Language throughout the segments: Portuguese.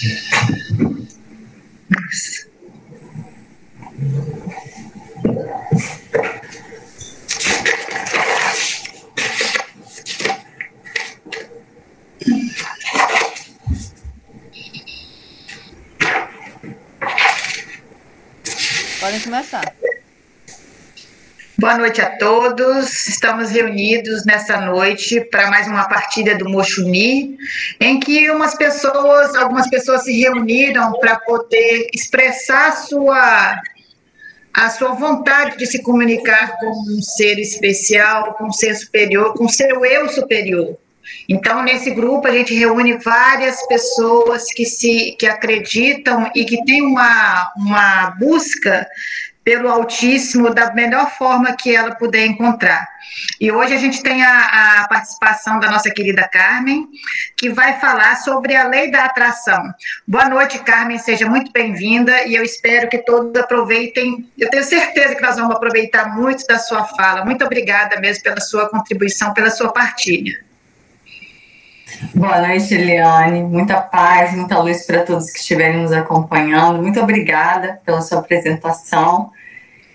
Yeah. Boa noite a todos. Estamos reunidos nessa noite para mais uma partilha do Mochuni, em que umas pessoas, algumas pessoas se reuniram para poder expressar a sua a sua vontade de se comunicar com um ser especial, com um ser superior, com seu eu superior. Então, nesse grupo, a gente reúne várias pessoas que se que acreditam e que têm uma, uma busca pelo Altíssimo da melhor forma que ela puder encontrar. E hoje a gente tem a, a, participação da nossa querida Carmen, que vai falar sobre a lei da atração. Boa noite, Carmen, seja muito bem-vinda e eu espero que todos aproveitem. Eu tenho certeza que nós vamos aproveitar muito da sua fala. Muito obrigada mesmo pela sua contribuição, pela sua partilha. Boa noite, Eliane. Muita paz, muita luz para todos que estiverem nos acompanhando. Muito obrigada pela sua apresentação.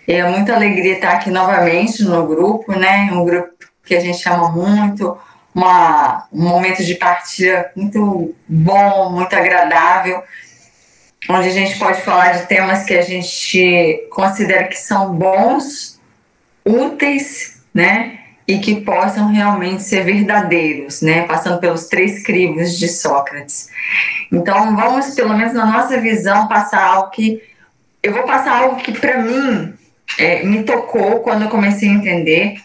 É muita alegria estar aqui novamente no grupo, né? Um grupo que a gente ama muito, uma, um momento de partilha muito bom, muito agradável, onde a gente pode falar de temas que a gente considera que são bons, úteis, né? E que possam realmente ser verdadeiros, né? Passando pelos três crivos de Sócrates. Então, vamos, pelo menos na nossa visão, passar algo que. Eu vou passar algo que, para mim, é, me tocou quando eu comecei a entender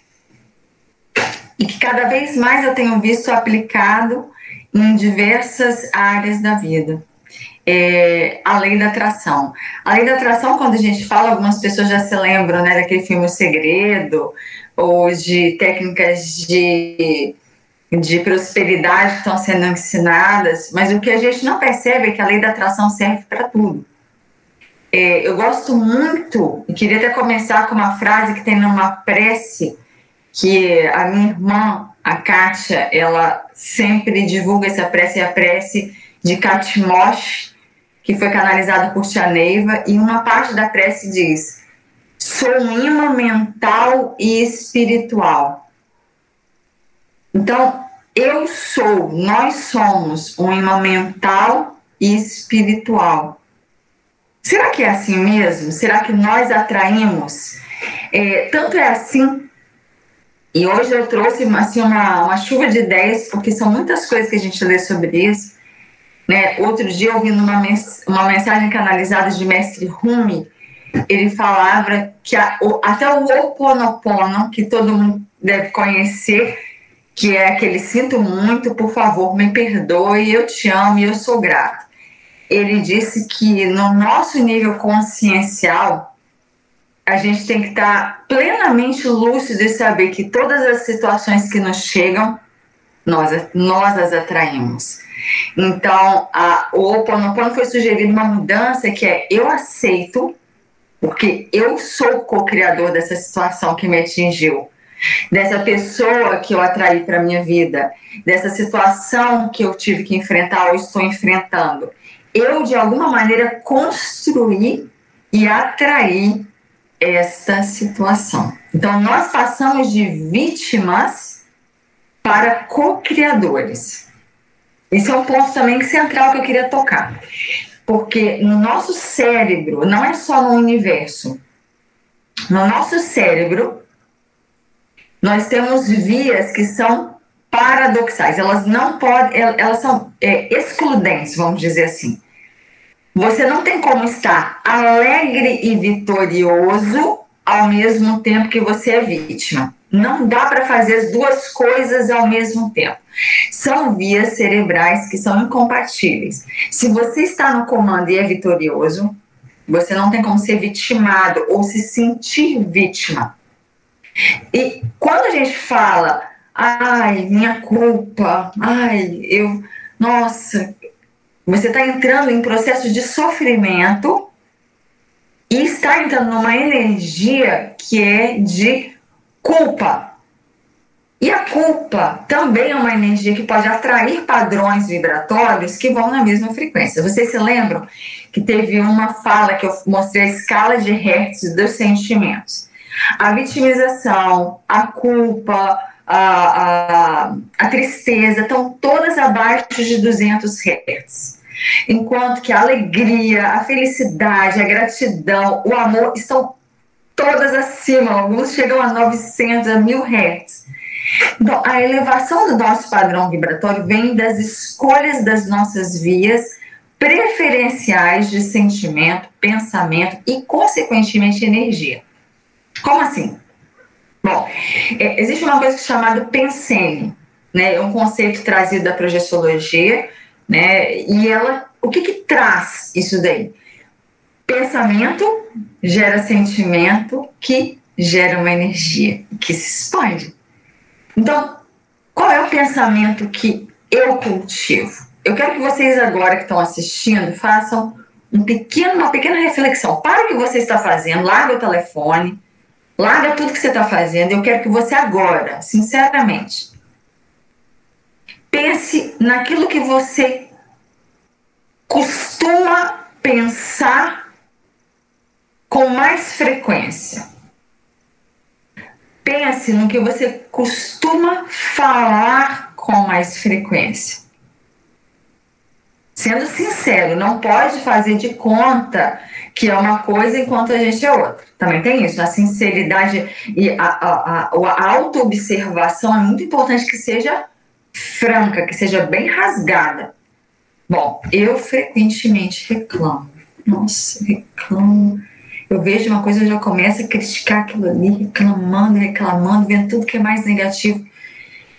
e que cada vez mais eu tenho visto aplicado em diversas áreas da vida. É, a lei da atração. A lei da atração, quando a gente fala, algumas pessoas já se lembram né, daquele filme O Segredo, ou de técnicas de, de prosperidade que estão sendo ensinadas, mas o que a gente não percebe é que a lei da atração serve para tudo. É, eu gosto muito, e queria até começar com uma frase que tem numa prece que a minha irmã, a Kátia, ela sempre divulga essa prece, é a prece de Katmosh, que foi canalizada por Tia Neiva, e uma parte da prece diz: Sou um imã mental e espiritual. Então, eu sou, nós somos um imã mental e espiritual. Será que é assim mesmo? Será que nós atraímos? É, tanto é assim. E hoje eu trouxe assim, uma, uma chuva de ideias, porque são muitas coisas que a gente lê sobre isso. Né? Outro dia, ouvindo uma, mens uma mensagem canalizada de Mestre Rumi, ele falava que a, o, até o Oponopono, que todo mundo deve conhecer, que é aquele sinto muito, por favor, me perdoe, eu te amo e eu sou grato ele disse que no nosso nível consciencial, a gente tem que estar plenamente lúcido e saber que todas as situações que nos chegam, nós, nós as atraímos. Então, a, o Oponopono foi sugerido uma mudança que é eu aceito, porque eu sou co-criador dessa situação que me atingiu, dessa pessoa que eu atraí para minha vida, dessa situação que eu tive que enfrentar ou estou enfrentando eu, de alguma maneira, construir e atrair esta situação. Então, nós passamos de vítimas para co-criadores. Esse é um ponto também central que eu queria tocar. Porque no nosso cérebro, não é só no universo, no nosso cérebro, nós temos vias que são paradoxais, elas não podem, elas são é, excludentes, vamos dizer assim. Você não tem como estar alegre e vitorioso ao mesmo tempo que você é vítima. Não dá para fazer as duas coisas ao mesmo tempo. São vias cerebrais que são incompatíveis. Se você está no comando e é vitorioso, você não tem como ser vitimado ou se sentir vítima. E quando a gente fala, ai, minha culpa, ai, eu, nossa, você está entrando em processo de sofrimento e está entrando numa energia que é de culpa. E a culpa também é uma energia que pode atrair padrões vibratórios que vão na mesma frequência. Vocês se lembram que teve uma fala que eu mostrei a escala de Hertz dos sentimentos? A vitimização, a culpa, a, a, a tristeza estão todas abaixo de 200 Hz. Enquanto que a alegria, a felicidade, a gratidão, o amor estão todas acima, alguns chegam a 900, a 1000 Hz. Então, a elevação do nosso padrão vibratório vem das escolhas das nossas vias preferenciais de sentimento, pensamento e, consequentemente, energia. Como assim? Bom, é, existe uma coisa chamada pensene, né? É um conceito trazido da projeciologia, né? E ela, o que que traz isso daí? Pensamento gera sentimento que gera uma energia que se expande. Então, qual é o pensamento que eu cultivo? Eu quero que vocês agora que estão assistindo façam um pequeno, uma pequena reflexão. Para o que você está fazendo, larga o telefone, Larga tudo que você está fazendo. Eu quero que você agora, sinceramente, pense naquilo que você costuma pensar com mais frequência. Pense no que você costuma falar com mais frequência. Sendo sincero, não pode fazer de conta que é uma coisa enquanto a gente é outra. Também tem isso, a sinceridade e a, a, a, a auto-observação é muito importante que seja franca, que seja bem rasgada. Bom, eu frequentemente reclamo. Nossa, reclamo. Eu vejo uma coisa, eu já começo a criticar aquilo ali, reclamando, reclamando, vendo tudo que é mais negativo.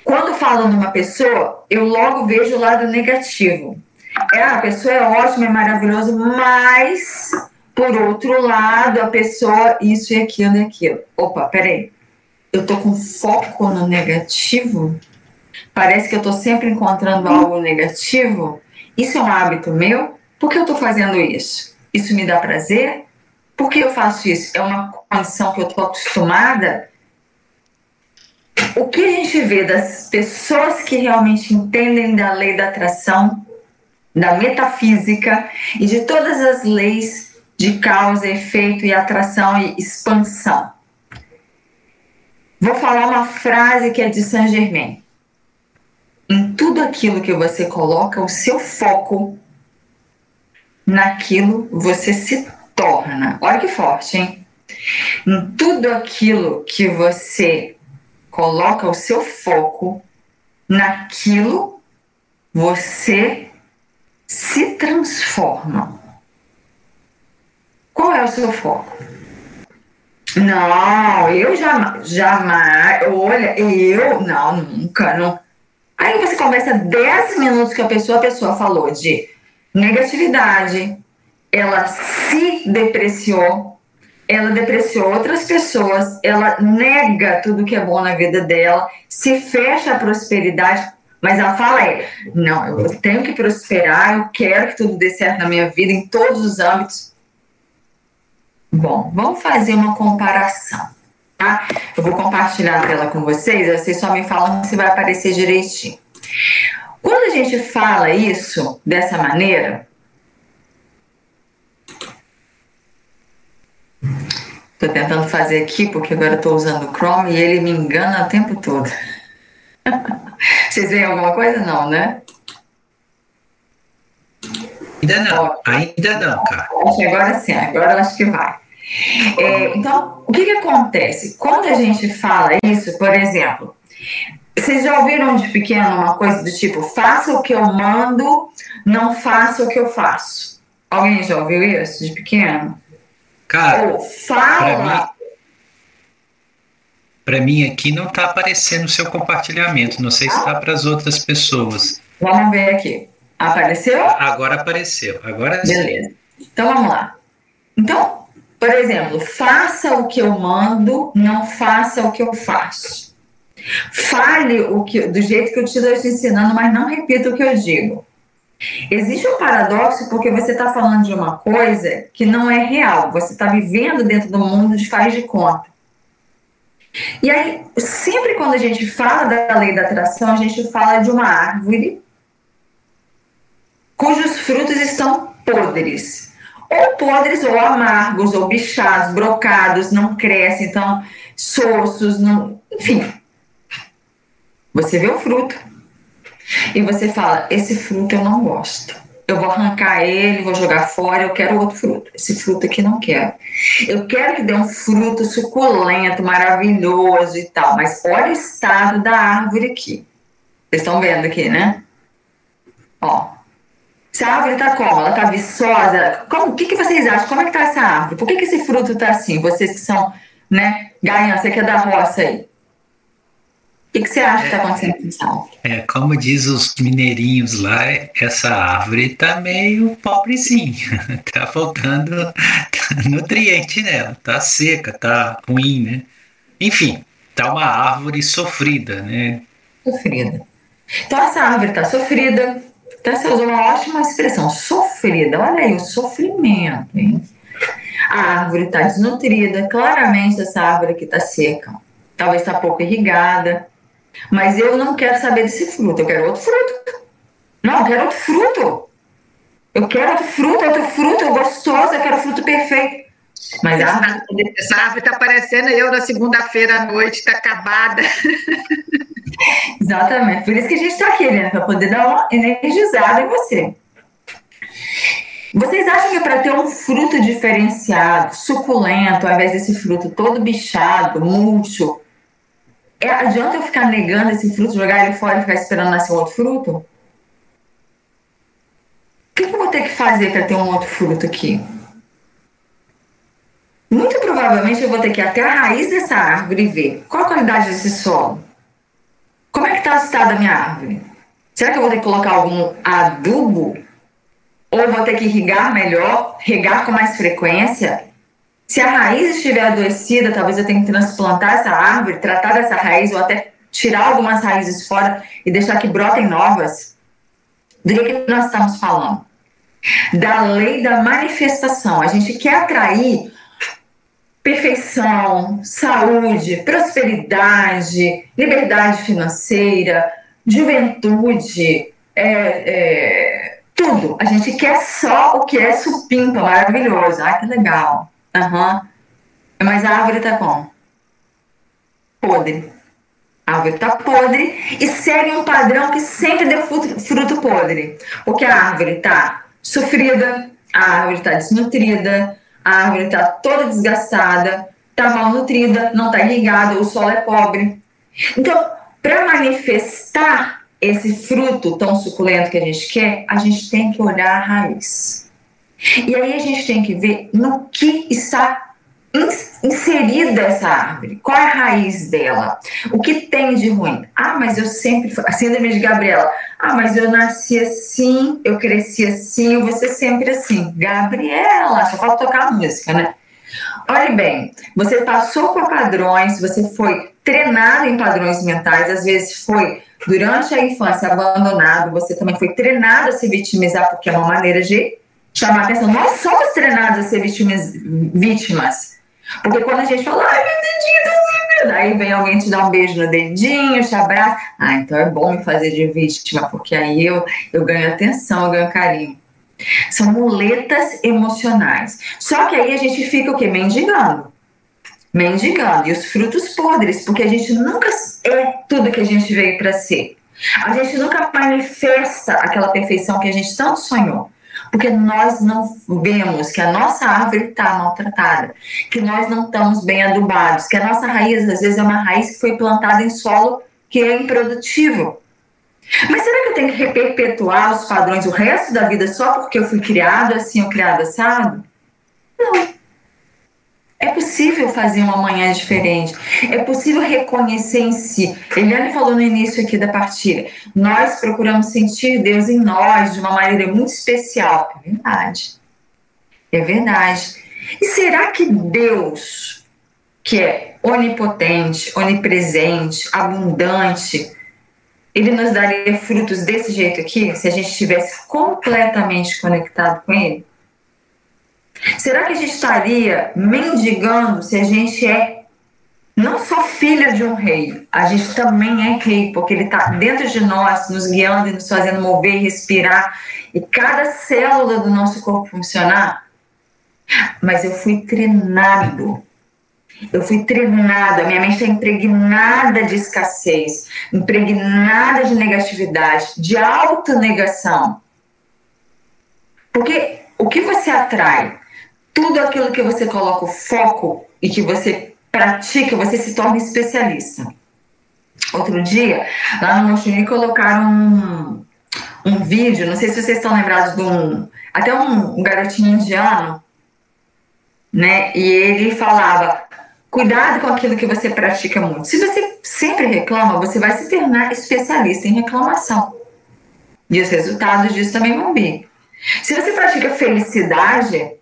Quando falam de uma pessoa, eu logo vejo o lado negativo. É, a pessoa é ótima, é maravilhosa, mas por outro lado, a pessoa, isso e aquilo e aquilo. Opa, peraí. Eu tô com foco no negativo? Parece que eu tô sempre encontrando algo negativo? Isso é um hábito meu? Por que eu tô fazendo isso? Isso me dá prazer? Por que eu faço isso? É uma condição que eu tô acostumada? O que a gente vê das pessoas que realmente entendem da lei da atração, da metafísica e de todas as leis de causa, efeito e atração e expansão. Vou falar uma frase que é de Saint Germain. Em tudo aquilo que você coloca o seu foco, naquilo você se torna. Olha que forte, hein? Em tudo aquilo que você coloca o seu foco, naquilo você se transforma. Qual é o seu foco? Não, eu jamais, jamais, olha, eu, não, nunca, não. Aí você conversa 10 minutos com a pessoa, a pessoa falou de negatividade, ela se depreciou, ela depreciou outras pessoas, ela nega tudo que é bom na vida dela, se fecha a prosperidade, mas ela fala é, não, eu tenho que prosperar, eu quero que tudo dê certo na minha vida, em todos os âmbitos. Bom, vamos fazer uma comparação. Tá? Eu vou compartilhar a tela com vocês, vocês só me falam se vai aparecer direitinho. Quando a gente fala isso dessa maneira, Estou tentando fazer aqui porque agora estou usando o Chrome e ele me engana o tempo todo. Vocês veem alguma coisa? Não, né? Ainda não, ainda não, cara. Agora sim, agora eu acho que vai. É, então, o que, que acontece? Quando a gente fala isso, por exemplo, vocês já ouviram de pequeno uma coisa do tipo, faça o que eu mando, não faça o que eu faço? Alguém já ouviu isso de pequeno? Cara, Ou fala. Para mim, mim, aqui não está aparecendo o seu compartilhamento. Não sei se está para as outras pessoas. Vamos ver aqui. Apareceu? Agora apareceu. Agora Beleza. Então vamos lá. Então, por exemplo, faça o que eu mando, não faça o que eu faço. Fale o que, do jeito que eu estou te ensinando, mas não repita o que eu digo. Existe um paradoxo porque você está falando de uma coisa que não é real. Você está vivendo dentro do mundo de faz de conta. E aí, sempre quando a gente fala da lei da atração, a gente fala de uma árvore cujos frutos estão podres. Ou podres, ou amargos, ou bichados, brocados, não crescem, então, sossos, não, enfim. Você vê o fruto e você fala: esse fruto eu não gosto eu vou arrancar ele, vou jogar fora, eu quero outro fruto. Esse fruto aqui não quero. Eu quero que dê um fruto suculento, maravilhoso e tal, mas olha o estado da árvore aqui. Vocês estão vendo aqui, né? Ó. Se a árvore tá como? Ela tá viçosa? Como, o que, que vocês acham? Como é que tá essa árvore? Por que, que esse fruto tá assim? Vocês que são, né, ganha, você que é da roça aí. O que, que, você acha que está acontecendo com essa árvore? É, como diz os mineirinhos lá, essa árvore está meio pobrezinha, está faltando nutriente nela, está seca, está ruim, né? Enfim, está uma árvore sofrida, né? Sofrida. Então essa árvore está sofrida, então você usou uma ótima expressão, sofrida, olha aí o sofrimento, hein? A árvore está desnutrida, claramente essa árvore aqui está seca, talvez está pouco irrigada, mas eu não quero saber desse fruto, eu quero outro fruto. Não, eu quero outro fruto. Eu quero outro fruto, outro fruto gostoso, eu quero fruto perfeito. Mas essa, árvore, essa árvore está parecendo eu na segunda-feira à noite, está acabada. Exatamente, por isso que a gente está aqui, né? Para poder dar uma energizada em você. Vocês acham que para ter um fruto diferenciado, suculento, ao invés desse fruto todo bichado, murcho, é, adianta eu ficar negando esse fruto, jogar ele fora e ficar esperando nascer outro fruto? O que eu vou ter que fazer para ter um outro fruto aqui? Muito provavelmente eu vou ter que ir até a raiz dessa árvore e ver qual a qualidade desse solo. Como é que está estado da minha árvore? Será que eu vou ter que colocar algum adubo? Ou vou ter que irrigar melhor, regar com mais frequência? Se a raiz estiver adoecida, talvez eu tenha que transplantar essa árvore, tratar dessa raiz ou até tirar algumas raízes fora e deixar que brotem novas. Do que nós estamos falando? Da lei da manifestação. A gente quer atrair perfeição, saúde, prosperidade, liberdade financeira, juventude, é, é, tudo. A gente quer só o que é supimpa, maravilhoso. Ai, que legal. Aham. Mas a árvore tá como? Podre. A árvore tá podre e segue um padrão que sempre deu fruto, fruto podre. Porque a árvore tá sofrida, a árvore tá desnutrida, a árvore tá toda desgastada, tá mal nutrida, não tá irrigada, o solo é pobre. Então, para manifestar esse fruto tão suculento que a gente quer, a gente tem que olhar a raiz. E aí a gente tem que ver no que está inserida essa árvore, qual é a raiz dela, o que tem de ruim. Ah, mas eu sempre, a síndrome de Gabriela, ah, mas eu nasci assim, eu cresci assim, eu vou ser sempre assim. Gabriela, só falta tocar a música, né? Olhe bem, você passou por padrões, você foi treinado em padrões mentais, às vezes foi durante a infância abandonado, você também foi treinado a se vitimizar, porque é uma maneira de chamar atenção. Nós somos treinados a ser vítimas, vítimas. Porque quando a gente fala, ai, meu dedinho tá aí vem alguém te dar um beijo no dedinho, te abraça. Ah, então é bom me fazer de vítima, porque aí eu, eu ganho atenção, eu ganho carinho. São muletas emocionais. Só que aí a gente fica o quê? Mendigando. Mendigando. E os frutos podres, porque a gente nunca é tudo que a gente veio para ser. A gente nunca manifesta aquela perfeição que a gente tanto sonhou porque nós não vemos que a nossa árvore está maltratada, que nós não estamos bem adubados, que a nossa raiz, às vezes, é uma raiz que foi plantada em solo que é improdutivo. Mas será que eu tenho que perpetuar os padrões o resto da vida só porque eu fui criado assim ou criado assado? Não. É possível fazer uma manhã diferente. É possível reconhecer em si. Eliane falou no início aqui da partilha. Nós procuramos sentir Deus em nós de uma maneira muito especial. É verdade. É verdade. E será que Deus, que é onipotente, onipresente, abundante, ele nos daria frutos desse jeito aqui, se a gente estivesse completamente conectado com ele? Será que a gente estaria mendigando se a gente é não só filha de um rei, a gente também é rei, porque ele está dentro de nós, nos guiando e nos fazendo mover, respirar, e cada célula do nosso corpo funcionar. Mas eu fui treinado. Eu fui treinada, minha mente está impregnada de escassez, impregnada de negatividade, de autonegação. Porque o que você atrai? Tudo aquilo que você coloca o foco e que você pratica, você se torna especialista. Outro dia, lá no Mochini colocaram um, um vídeo, não sei se vocês estão lembrados de um, até um, um garotinho indiano, né? E ele falava, cuidado com aquilo que você pratica muito. Se você sempre reclama, você vai se tornar especialista em reclamação. E os resultados disso também vão vir. Se você pratica felicidade,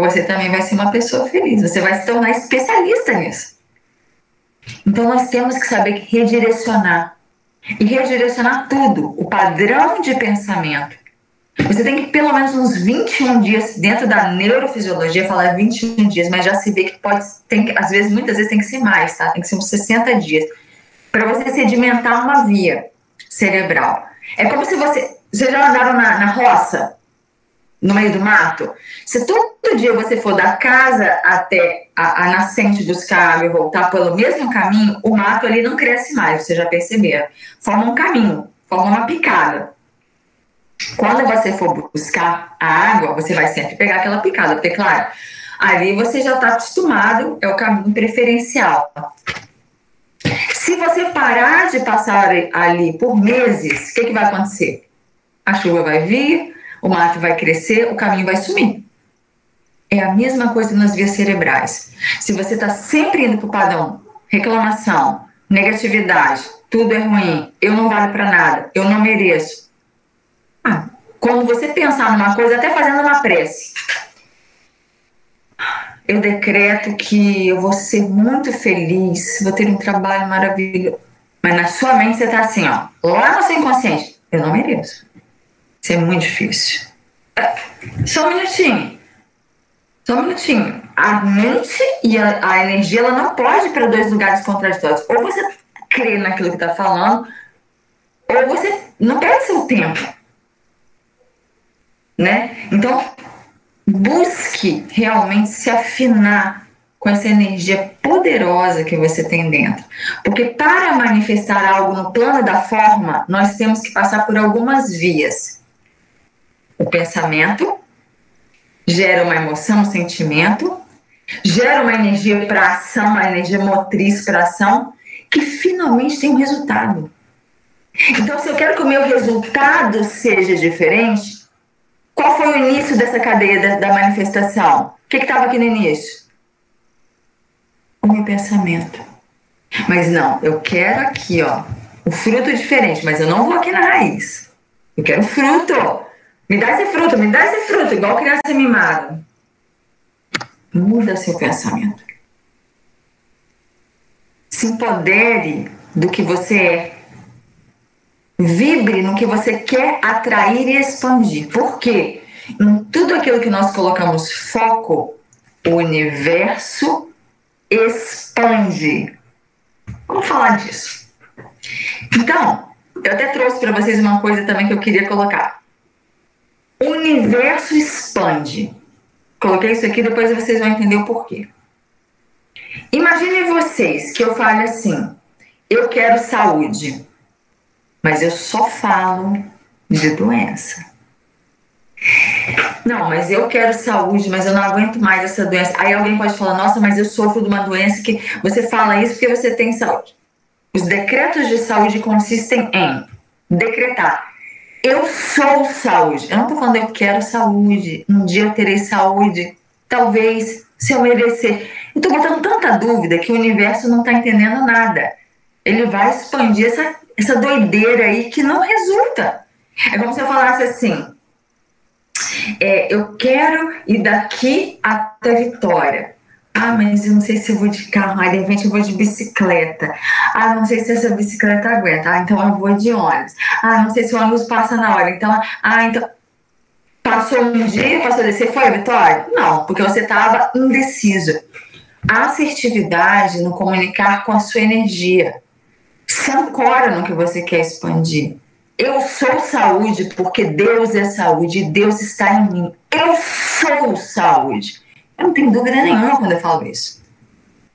você também vai ser uma pessoa feliz, você vai se tornar especialista nisso. Então nós temos que saber redirecionar e redirecionar tudo, o padrão de pensamento. Você tem que pelo menos uns 21 dias dentro da neurofisiologia, falar 21 dias, mas já se vê que pode, tem, às vezes, muitas vezes tem que ser mais, tá? Tem que ser uns 60 dias para você sedimentar uma via cerebral. É como se você, vocês já andaram na, na roça? No meio do mato, se todo dia você for da casa até a, a, nascente buscar água e voltar pelo mesmo caminho, o mato ali não cresce mais, você já perceberam. Forma um caminho, forma uma picada. Quando você for buscar a água, você vai sempre pegar aquela picada, porque, claro, ali você já está acostumado, é o caminho preferencial. Se você parar de passar ali por meses, o que, que vai acontecer? A chuva vai vir, o mato vai crescer, o caminho vai sumir. É a mesma coisa nas vias cerebrais. Se você está sempre indo para o padrão reclamação, negatividade, tudo é ruim, eu não valho para nada, eu não mereço. Ah, quando você pensar numa coisa, até fazendo uma prece, eu decreto que eu vou ser muito feliz, vou ter um trabalho maravilhoso. Mas na sua mente você está assim, ó, lá no seu inconsciente, eu não mereço. Isso é muito difícil. Só um minutinho. Só um minutinho. A mente e a, a energia ela não pode ir para dois lugares contraditórios. Ou você crê naquilo que está falando, ou você não perde seu tempo. Né? Então, busque realmente se afinar com essa energia poderosa que você tem dentro. Porque para manifestar algo no plano da forma, nós temos que passar por algumas vias. O pensamento gera uma emoção, um sentimento, gera uma energia para ação, uma energia motriz para ação, que finalmente tem um resultado. Então, se eu quero que o meu resultado seja diferente, qual foi o início dessa cadeia da, da manifestação? O que estava aqui no início? O meu pensamento. Mas não, eu quero aqui, ó, o fruto diferente, mas eu não vou aqui na raiz. Eu quero fruto. Me dá esse fruto, me dá esse fruto, igual criança mimada. Muda seu pensamento. Se empodere do que você é. Vibre no que você quer atrair e expandir. Por quê? Em tudo aquilo que nós colocamos foco, o universo expande. Vamos falar disso. Então, eu até trouxe para vocês uma coisa também que eu queria colocar o universo expande. Coloquei isso aqui, depois vocês vão entender o porquê. Imaginem vocês que eu fale assim: eu quero saúde, mas eu só falo de doença. Não, mas eu quero saúde, mas eu não aguento mais essa doença. Aí alguém pode falar: nossa, mas eu sofro de uma doença que você fala isso porque você tem saúde. Os decretos de saúde consistem em decretar eu sou saúde. Eu não estou falando eu quero saúde, um dia eu terei saúde, talvez, se eu merecer. Eu estou botando tanta dúvida que o universo não está entendendo nada. Ele vai expandir essa, essa doideira aí que não resulta. É como se eu falasse assim: é, eu quero ir daqui até Vitória. Ah, mas eu não sei se eu vou de carro. Aí, de repente, eu vou de bicicleta. Ah, não sei se essa bicicleta aguenta. Ah, então eu vou de ônibus. Ah, não sei se o ônibus passa na hora. Então, ah, então. Passou um dia, passou de você foi, Vitória? Não, porque você estava indeciso. assertividade no comunicar com a sua energia. Se ancora no que você quer expandir. Eu sou saúde porque Deus é saúde e Deus está em mim. Eu sou saúde. Eu não tenho dúvida nenhuma quando eu falo isso.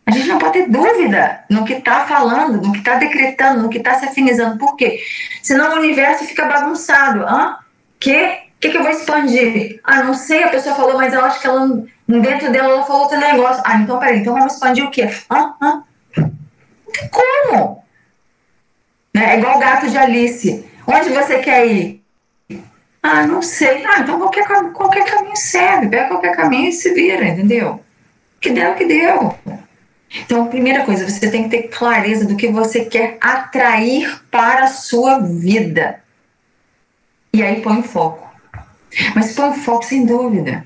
A gente não pode ter dúvida no que está falando, no que está decretando, no que está se afinizando. Por quê? Senão o universo fica bagunçado. Hã? Que? O que, que eu vou expandir? Ah, não sei, a pessoa falou, mas eu acho que ela, dentro dela ela falou outro negócio. Ah, então peraí, então vamos expandir o quê? Hã? Hã? Não tem como. Né? É igual o gato de Alice. Onde você quer ir? Ah, não sei. Ah, então qualquer, qualquer caminho serve. Pega qualquer caminho e se vira, entendeu? Que deu, que deu. Então, primeira coisa, você tem que ter clareza do que você quer atrair para a sua vida. E aí põe o foco. Mas põe o foco sem dúvida.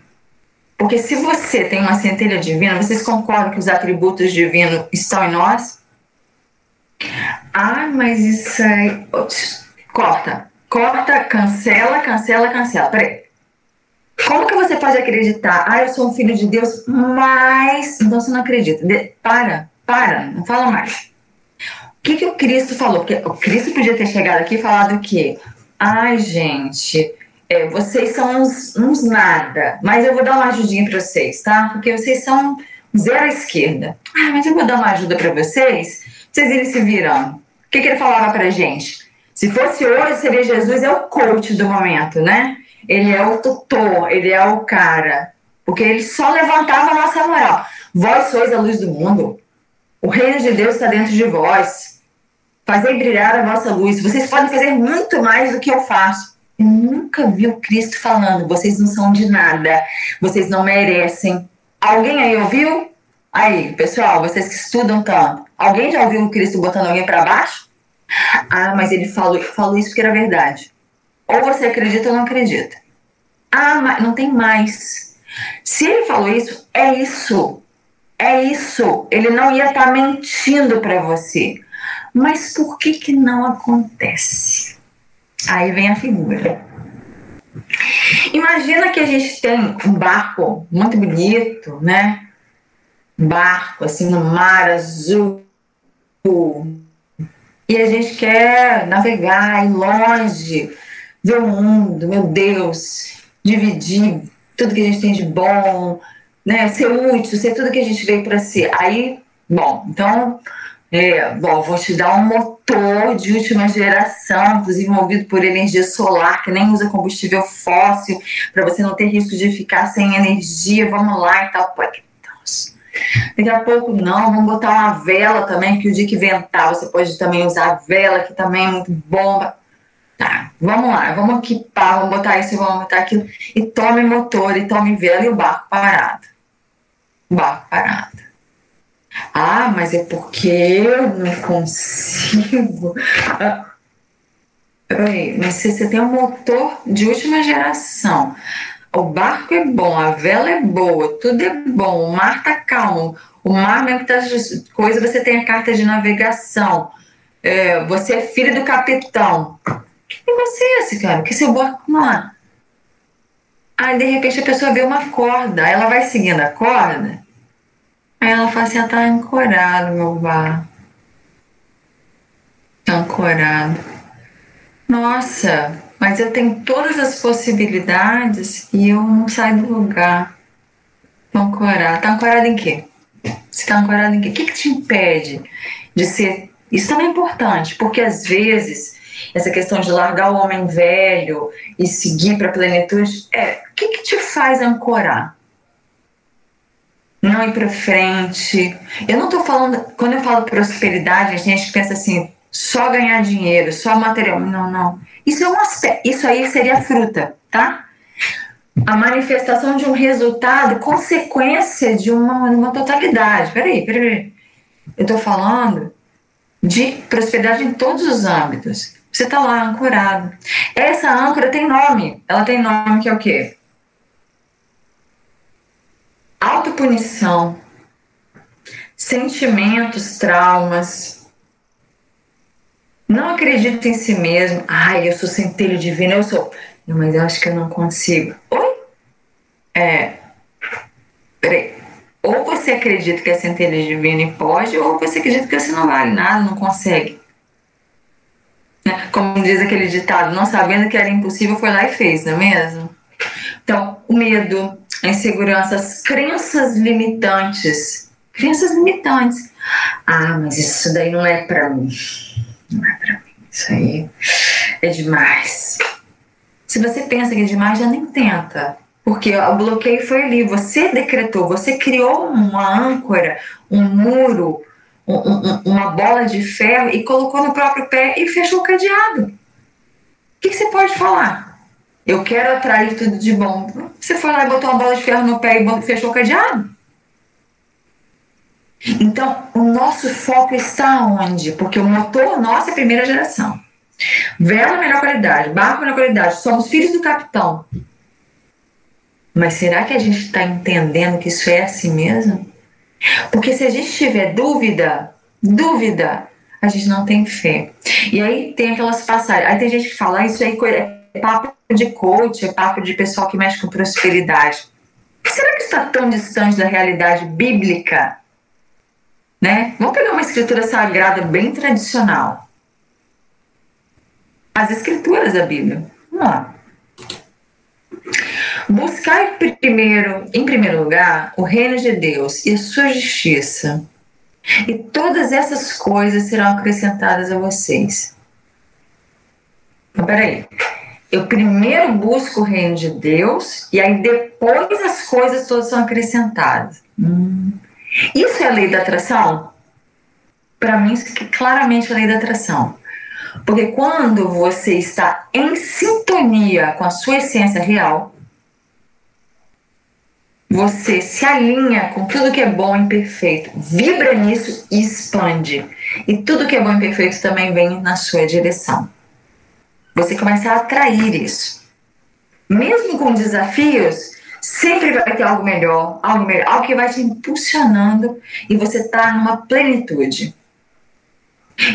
Porque se você tem uma centelha divina, vocês concordam que os atributos divinos estão em nós? Ah, mas isso aí. Corta. Corta, cancela, cancela, cancela. Peraí. Como que você pode acreditar? Ah, eu sou um filho de Deus, mas. Então você não acredita. De... Para, para, não fala mais. O que, que o Cristo falou? Porque o Cristo podia ter chegado aqui e falado o quê? Ai, gente, é, vocês são uns, uns, nada, mas eu vou dar uma ajudinha para vocês, tá? Porque vocês são zero à esquerda. Ah, mas eu vou dar uma ajuda para vocês, vocês irem se virando. O que, que ele falava pra gente? Se fosse hoje, seria Jesus, é o coach do momento, né? ele é o tutor, ele é o cara. Porque ele só levantava a nossa moral. Vós sois a luz do mundo. O reino de Deus está dentro de vós. Fazei brilhar a vossa luz. Vocês podem fazer muito mais do que eu faço. Eu nunca vi o Cristo falando, vocês não são de nada, vocês não merecem. Alguém aí ouviu? Aí, pessoal, vocês que estudam tanto, alguém já ouviu o Cristo botando alguém para baixo? Ah, mas ele falou, falou isso porque era verdade. Ou você acredita ou não acredita. Ah, mas não tem mais. Se ele falou isso, é isso. É isso. Ele não ia estar tá mentindo para você. Mas por que que não acontece? Aí vem a figura. Imagina que a gente tem um barco muito bonito, né? barco assim no mar azul. E a gente quer navegar ir longe ver o mundo, meu Deus, dividir tudo que a gente tem de bom, né, ser útil, ser tudo que a gente veio para ser. Aí, bom, então, é, bom, vou te dar um motor de última geração, movido por energia solar, que nem usa combustível fóssil, para você não ter risco de ficar sem energia. Vamos lá e tal. Daqui a pouco não, vamos botar uma vela também, que o dia que ventar você pode também usar a vela, que também é muito bom. Tá, vamos lá, vamos equipar, vamos botar isso, vamos botar aquilo. E tome motor, e tome vela e o barco parado. O barco parado. Ah, mas é porque eu não consigo. Ah, peraí, mas se você tem um motor de última geração, o barco é bom, a vela é boa, tudo é bom, o mar tá calmo, o mar mesmo tá coisa, você tem a carta de navegação, é, você é filho do capitão. Que negócio é esse, cara? Que seu barco lá? Aí, de repente, a pessoa vê uma corda, ela vai seguindo a corda, aí ela fala assim, ah, tá ancorado meu barco. Tá ancorado. Nossa, mas eu tenho todas as possibilidades e eu não saio do lugar. Tá ancorado. Tá ancorado em quê? Você tá ancorado em quê? O que, que te impede de ser... Isso também é importante, porque às vezes essa questão de largar o homem velho e seguir para a plenitude, é, o que, que te faz ancorar? Não ir para frente. Eu não estou falando, quando eu falo prosperidade, a gente pensa assim, só ganhar dinheiro, só material. Não, não. Isso é um aspecto, isso aí seria fruta, tá? A manifestação de um resultado, consequência de uma, uma totalidade. Peraí, peraí. Eu estou falando de prosperidade em todos os âmbitos. Você está lá ancorado. Essa âncora tem nome. Ela tem nome que é o quê? Autopunição, sentimentos, traumas. Não acredita em si mesmo. Ai, eu sou centelho divino, eu sou. Não, mas eu acho que eu não consigo. Oi? É. Peraí. Ou você acredita que é centelha divina e pode, ou você acredita que você não vale nada, não consegue. Né? Como diz aquele ditado, não sabendo que era impossível, foi lá e fez, não é mesmo? Então, o medo, a insegurança, as crenças limitantes. Crenças limitantes. Ah, mas isso daí não é para mim. Não é para mim. Isso aí é demais. Se você pensa que é demais, já nem tenta. Porque o bloqueio foi ali. Você decretou, você criou uma âncora, um muro, um, um, uma bola de ferro e colocou no próprio pé e fechou o cadeado. O que, que você pode falar? Eu quero atrair tudo de bom. Você foi lá e botou uma bola de ferro no pé e fechou o cadeado? Então, o nosso foco está onde? Porque o motor nosso é primeira geração. Vela melhor qualidade, barco melhor qualidade, somos filhos do capitão. Mas será que a gente está entendendo que isso é assim mesmo? Porque se a gente tiver dúvida, dúvida, a gente não tem fé. E aí tem aquelas passagens. Aí tem gente que fala, ah, isso aí é papo de coach, é papo de pessoal que mexe com prosperidade. Será que está tão distante da realidade bíblica? Né? Vamos pegar uma escritura sagrada bem tradicional. As escrituras da Bíblia. Vamos lá. Buscar primeiro, em primeiro lugar, o reino de Deus e a sua justiça. E todas essas coisas serão acrescentadas a vocês. Então, peraí. Eu primeiro busco o reino de Deus e aí depois as coisas todas são acrescentadas. Hum. Isso é a lei da atração? Para mim, isso é claramente a lei da atração. Porque quando você está em sintonia com a sua essência real, você se alinha com tudo que é bom e perfeito, vibra nisso e expande. E tudo que é bom e perfeito também vem na sua direção. Você começa a atrair isso. Mesmo com desafios, sempre vai ter algo melhor, algo melhor, algo que vai te impulsionando e você está numa plenitude.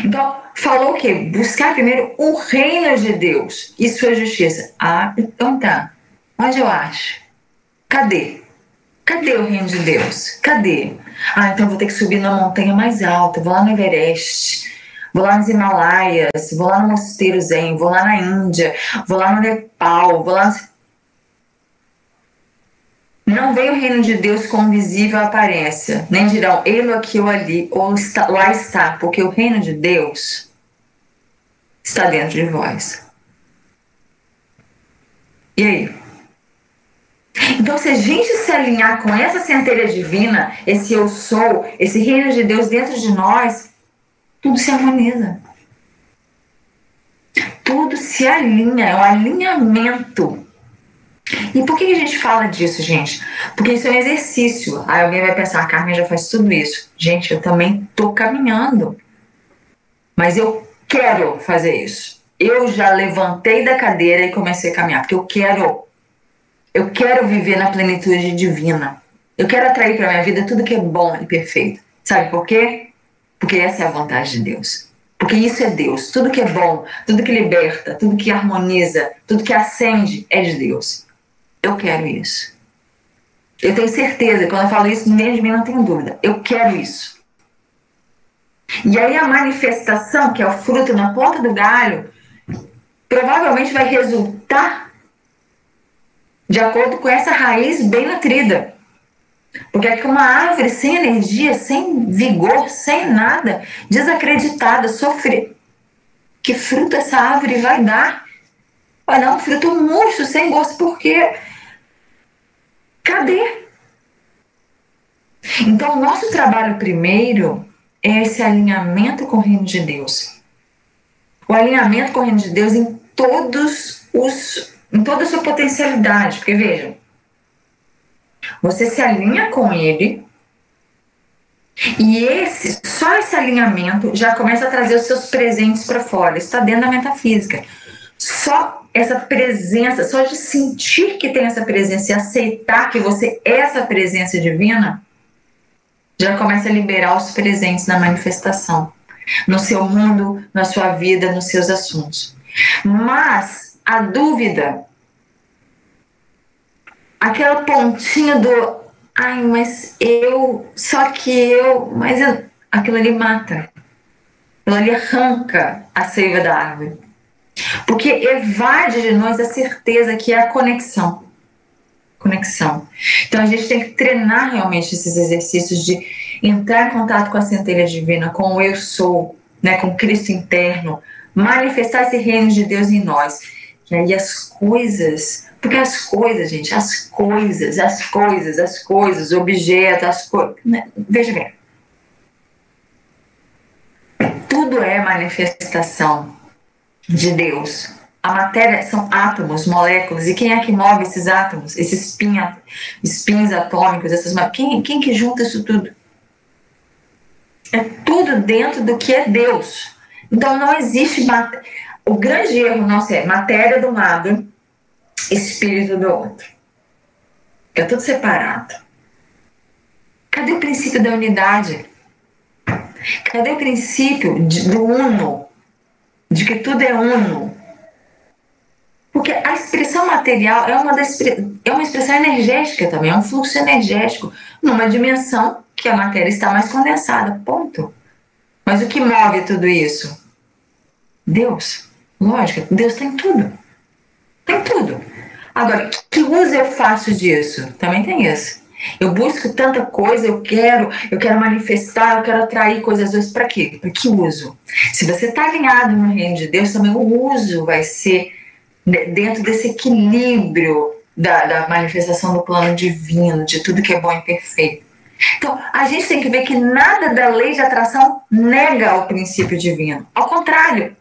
Então, falou o quê? Buscar primeiro o reino de Deus e sua justiça. Ah, então tá. Onde eu acho? Cadê? Cadê o reino de Deus? Cadê? Ah, então vou ter que subir na montanha mais alta, vou lá no Everest, vou lá nos Himalaias, vou lá no Mosteiro Zen, vou lá na Índia, vou lá no Nepal, vou lá. Não vem o reino de Deus como visível aparência, nem dirão ele aqui ou ali, ou está, lá está, porque o reino de Deus está dentro de vós. E aí? Então, se a gente se alinhar com essa centelha divina, esse eu sou, esse reino de Deus dentro de nós, tudo se harmoniza. Tudo se alinha, é um alinhamento. E por que a gente fala disso, gente? Porque isso é um exercício. Aí alguém vai pensar, a Carmen já faz tudo isso. Gente, eu também estou caminhando. Mas eu quero fazer isso. Eu já levantei da cadeira e comecei a caminhar, porque eu quero eu quero viver na plenitude divina. Eu quero atrair para minha vida tudo que é bom e perfeito. Sabe por quê? Porque essa é a vontade de Deus. Porque isso é Deus. Tudo que é bom, tudo que liberta, tudo que harmoniza, tudo que acende é de Deus. Eu quero isso. Eu tenho certeza, quando eu falo isso, ninguém de mim não tem dúvida. Eu quero isso. E aí a manifestação, que é o fruto na ponta do galho, provavelmente vai resultar de acordo com essa raiz bem nutrida. Porque é que uma árvore sem energia, sem vigor, sem nada, desacreditada, sofrer, que fruto essa árvore vai dar? Vai dar um fruto murcho, sem gosto, porque cadê? Então, o nosso trabalho primeiro é esse alinhamento com o reino de Deus. O alinhamento com o reino de Deus em todos os em toda a sua potencialidade. Porque vejam, você se alinha com ele e esse, só esse alinhamento já começa a trazer os seus presentes para fora. Isso está dentro da metafísica. Só essa presença, só de sentir que tem essa presença e aceitar que você é essa presença divina, já começa a liberar os presentes na manifestação, no seu mundo, na sua vida, nos seus assuntos. Mas a dúvida, aquela pontinha do ai, mas eu, só que eu, mas eu, aquilo ali mata. Aquilo ali arranca a seiva da árvore. Porque evade de nós a certeza que é a conexão. Conexão. Então a gente tem que treinar realmente esses exercícios de entrar em contato com a centelha divina, com o eu sou, né, com Cristo interno, manifestar esse reino de Deus em nós. E aí as coisas, porque as coisas, gente, as coisas, as coisas, as coisas, objetos, as coisas. Né, veja bem. Tudo é manifestação de Deus. A matéria são átomos, moléculas, e quem é que move esses átomos, esses spin, spins atômicos, essas quem, quem que junta isso tudo? É tudo dentro do que é Deus. Então não existe. O grande erro nosso é matéria um lado, espírito do outro. Fica tudo separado. Cadê o princípio da unidade? Cadê o princípio de, do uno? De que tudo é uno. Porque a expressão material é uma, das, é uma expressão energética também, é um fluxo energético, numa dimensão que a matéria está mais condensada, ponto. Mas o que move tudo isso? Deus. Lógico, Deus tem tudo. Tem tudo. Agora, que uso eu faço disso? Também tem isso. Eu busco tanta coisa, eu quero, eu quero manifestar, eu quero atrair coisas dois para quê? Para que uso? Se você está alinhado no reino de Deus, também o uso vai ser dentro desse equilíbrio da, da manifestação do plano divino, de tudo que é bom e perfeito. Então, a gente tem que ver que nada da lei de atração nega o princípio divino. Ao contrário,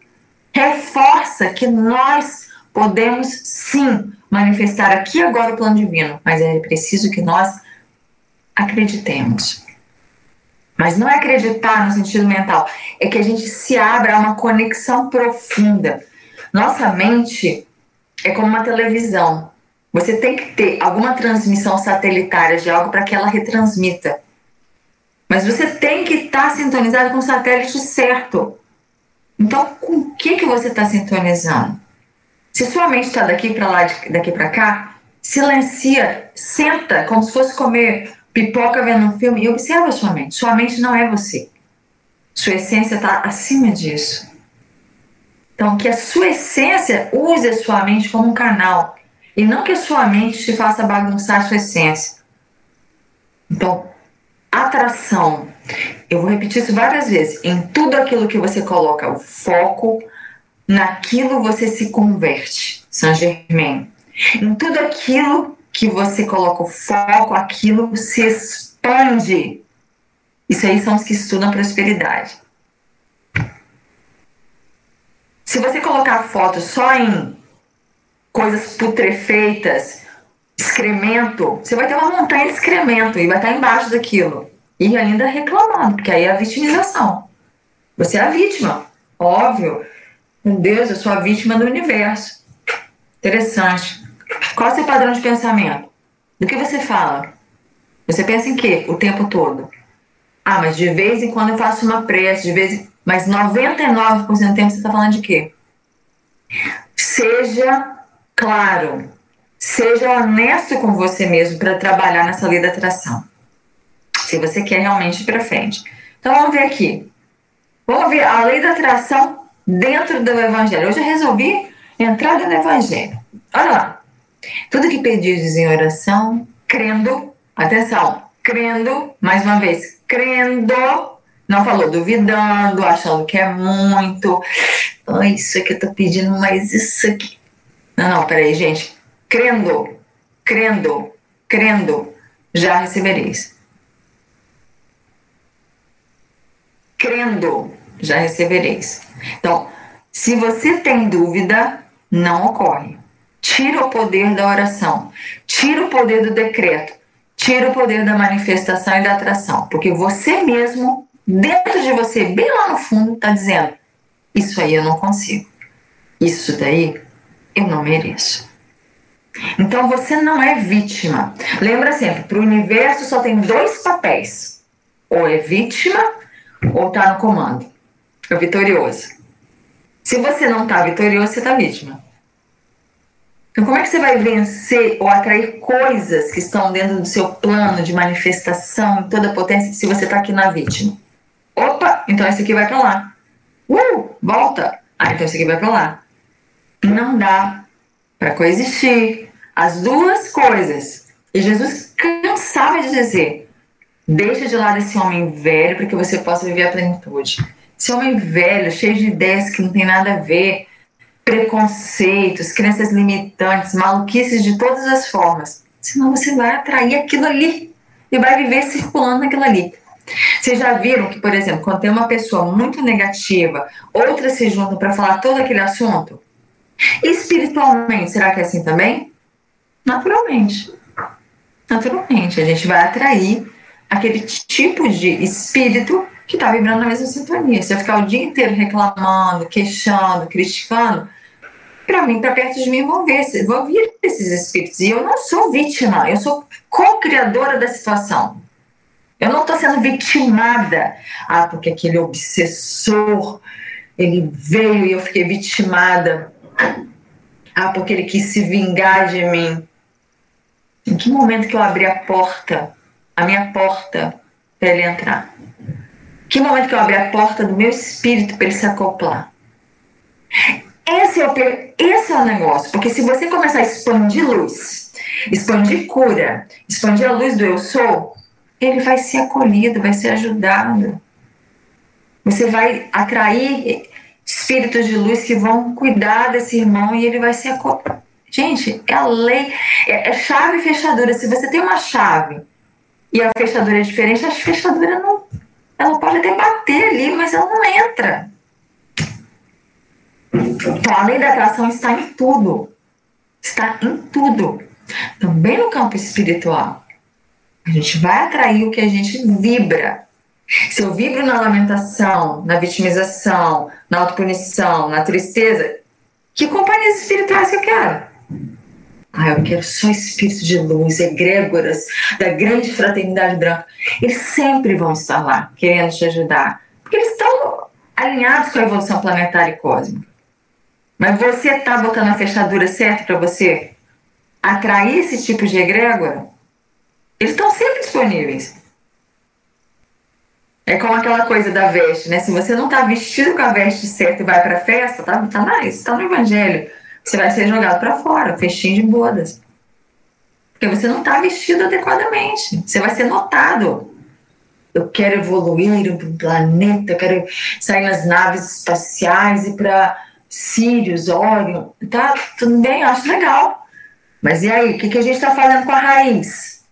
reforça que nós podemos sim manifestar aqui agora o plano divino, mas é preciso que nós acreditemos. Mas não é acreditar no sentido mental, é que a gente se abra a uma conexão profunda. Nossa mente é como uma televisão. Você tem que ter alguma transmissão satelitária de algo para que ela retransmita. Mas você tem que estar tá sintonizado com o satélite certo. Então, com o que, que você está sintonizando? Se sua mente está daqui para lá, daqui para cá, silencia, senta como se fosse comer pipoca vendo um filme e observa sua mente. Sua mente não é você. Sua essência está acima disso. Então, que a sua essência use a sua mente como um canal e não que a sua mente te faça bagunçar a sua essência. Então, atração. Eu vou repetir isso várias vezes. Em tudo aquilo que você coloca o foco, naquilo você se converte. Saint Germain. Em tudo aquilo que você coloca o foco, aquilo se expande. Isso aí são os que estudam prosperidade. Se você colocar foto só em coisas putrefeitas, excremento, você vai ter uma montanha de excremento e vai estar embaixo daquilo. E ainda reclamando, porque aí é a vitimização. Você é a vítima, óbvio. Meu Deus, eu sou a vítima do universo. Interessante. Qual é o seu padrão de pensamento? Do que você fala? Você pensa em quê o tempo todo? Ah, mas de vez em quando eu faço uma prece, de vez em... mas 99% do tempo você está falando de quê? Seja claro, seja honesto com você mesmo para trabalhar nessa lei da atração. Se você quer realmente ir para frente. Então vamos ver aqui. Vamos ver a lei da atração dentro do evangelho. Eu já resolvi entrar no evangelho. Olha lá. Tudo que pedis em oração, crendo, atenção, crendo, mais uma vez, crendo, não falou duvidando, achando que é muito, oh, isso aqui eu tô pedindo, mas isso aqui. Não, não, peraí, gente. Crendo, crendo, crendo, já recebereis. Crendo, já recebereis. Então, se você tem dúvida, não ocorre tira o poder da oração, tira o poder do decreto, tira o poder da manifestação e da atração, porque você mesmo, dentro de você, bem lá no fundo, está dizendo: Isso aí eu não consigo, isso daí eu não mereço. Então você não é vítima. Lembra sempre: para o universo só tem dois papéis: ou é vítima ou está no comando, é vitorioso. Se você não está vitorioso, você está vítima. Então, como é que você vai vencer ou atrair coisas que estão dentro do seu plano de manifestação toda a potência se você está aqui na vítima? Opa, então esse aqui vai para lá. Uh, volta. Ah, então esse aqui vai para lá. Não dá para coexistir as duas coisas. E Jesus cansava de dizer: deixa de lado esse homem velho para que você possa viver a plenitude. Esse homem velho, cheio de ideias que não tem nada a ver, preconceitos, crenças limitantes, maluquices de todas as formas. Senão você vai atrair aquilo ali e vai viver circulando naquilo ali. Vocês já viram que, por exemplo, quando tem uma pessoa muito negativa, outras se juntam para falar todo aquele assunto? Espiritualmente, será que é assim também? Naturalmente. Naturalmente, a gente vai atrair aquele tipo de espírito que está vibrando na mesma sintonia. Se eu ficar o dia inteiro reclamando, queixando, criticando, para mim, para perto de mim, vão ver, vão vir esses espíritos. E eu não sou vítima, eu sou co-criadora da situação. Eu não estou sendo vitimada. Ah, porque aquele obsessor, ele veio e eu fiquei vitimada. Ah, porque ele quis se vingar de mim. Em que momento que eu abri a porta, a minha porta, para ele entrar? Que momento que eu abri a porta do meu espírito para ele se acoplar? Esse é, o, esse é o negócio, porque se você começar a expandir luz, expandir cura, expandir a luz do eu sou, ele vai ser acolhido, vai ser ajudado. Você vai atrair espíritos de luz que vão cuidar desse irmão e ele vai ser acolhido. Gente, é a lei, é, é chave e fechadura. Se você tem uma chave e a fechadura é diferente, a fechadura não. Ela pode até bater ali, mas ela não entra. Então, a lei da atração está em tudo. Está em tudo. Também no campo espiritual. A gente vai atrair o que a gente vibra. Se eu vibro na lamentação, na vitimização, na autopunição, na tristeza, que companhias espirituais que eu quero? Ah, eu quero só espírito de luz, egrégoras da grande fraternidade branca. Eles sempre vão estar lá, querendo te ajudar. Porque eles estão alinhados com a evolução planetária e cósmica. Mas você está botando a fechadura certa para você atrair esse tipo de egrégora? Eles estão sempre disponíveis. É como aquela coisa da veste, né? Se você não está vestido com a veste certa e vai para a festa, tá, tá nice, tá no evangelho. Você vai ser jogado para fora, festinho de bodas. Porque você não está vestido adequadamente. Você vai ser notado. Eu quero evoluir para o planeta, eu quero sair nas naves espaciais e para Sirius, Orion, tá tudo bem, eu acho legal. Mas e aí, o que, que a gente está fazendo com a raiz?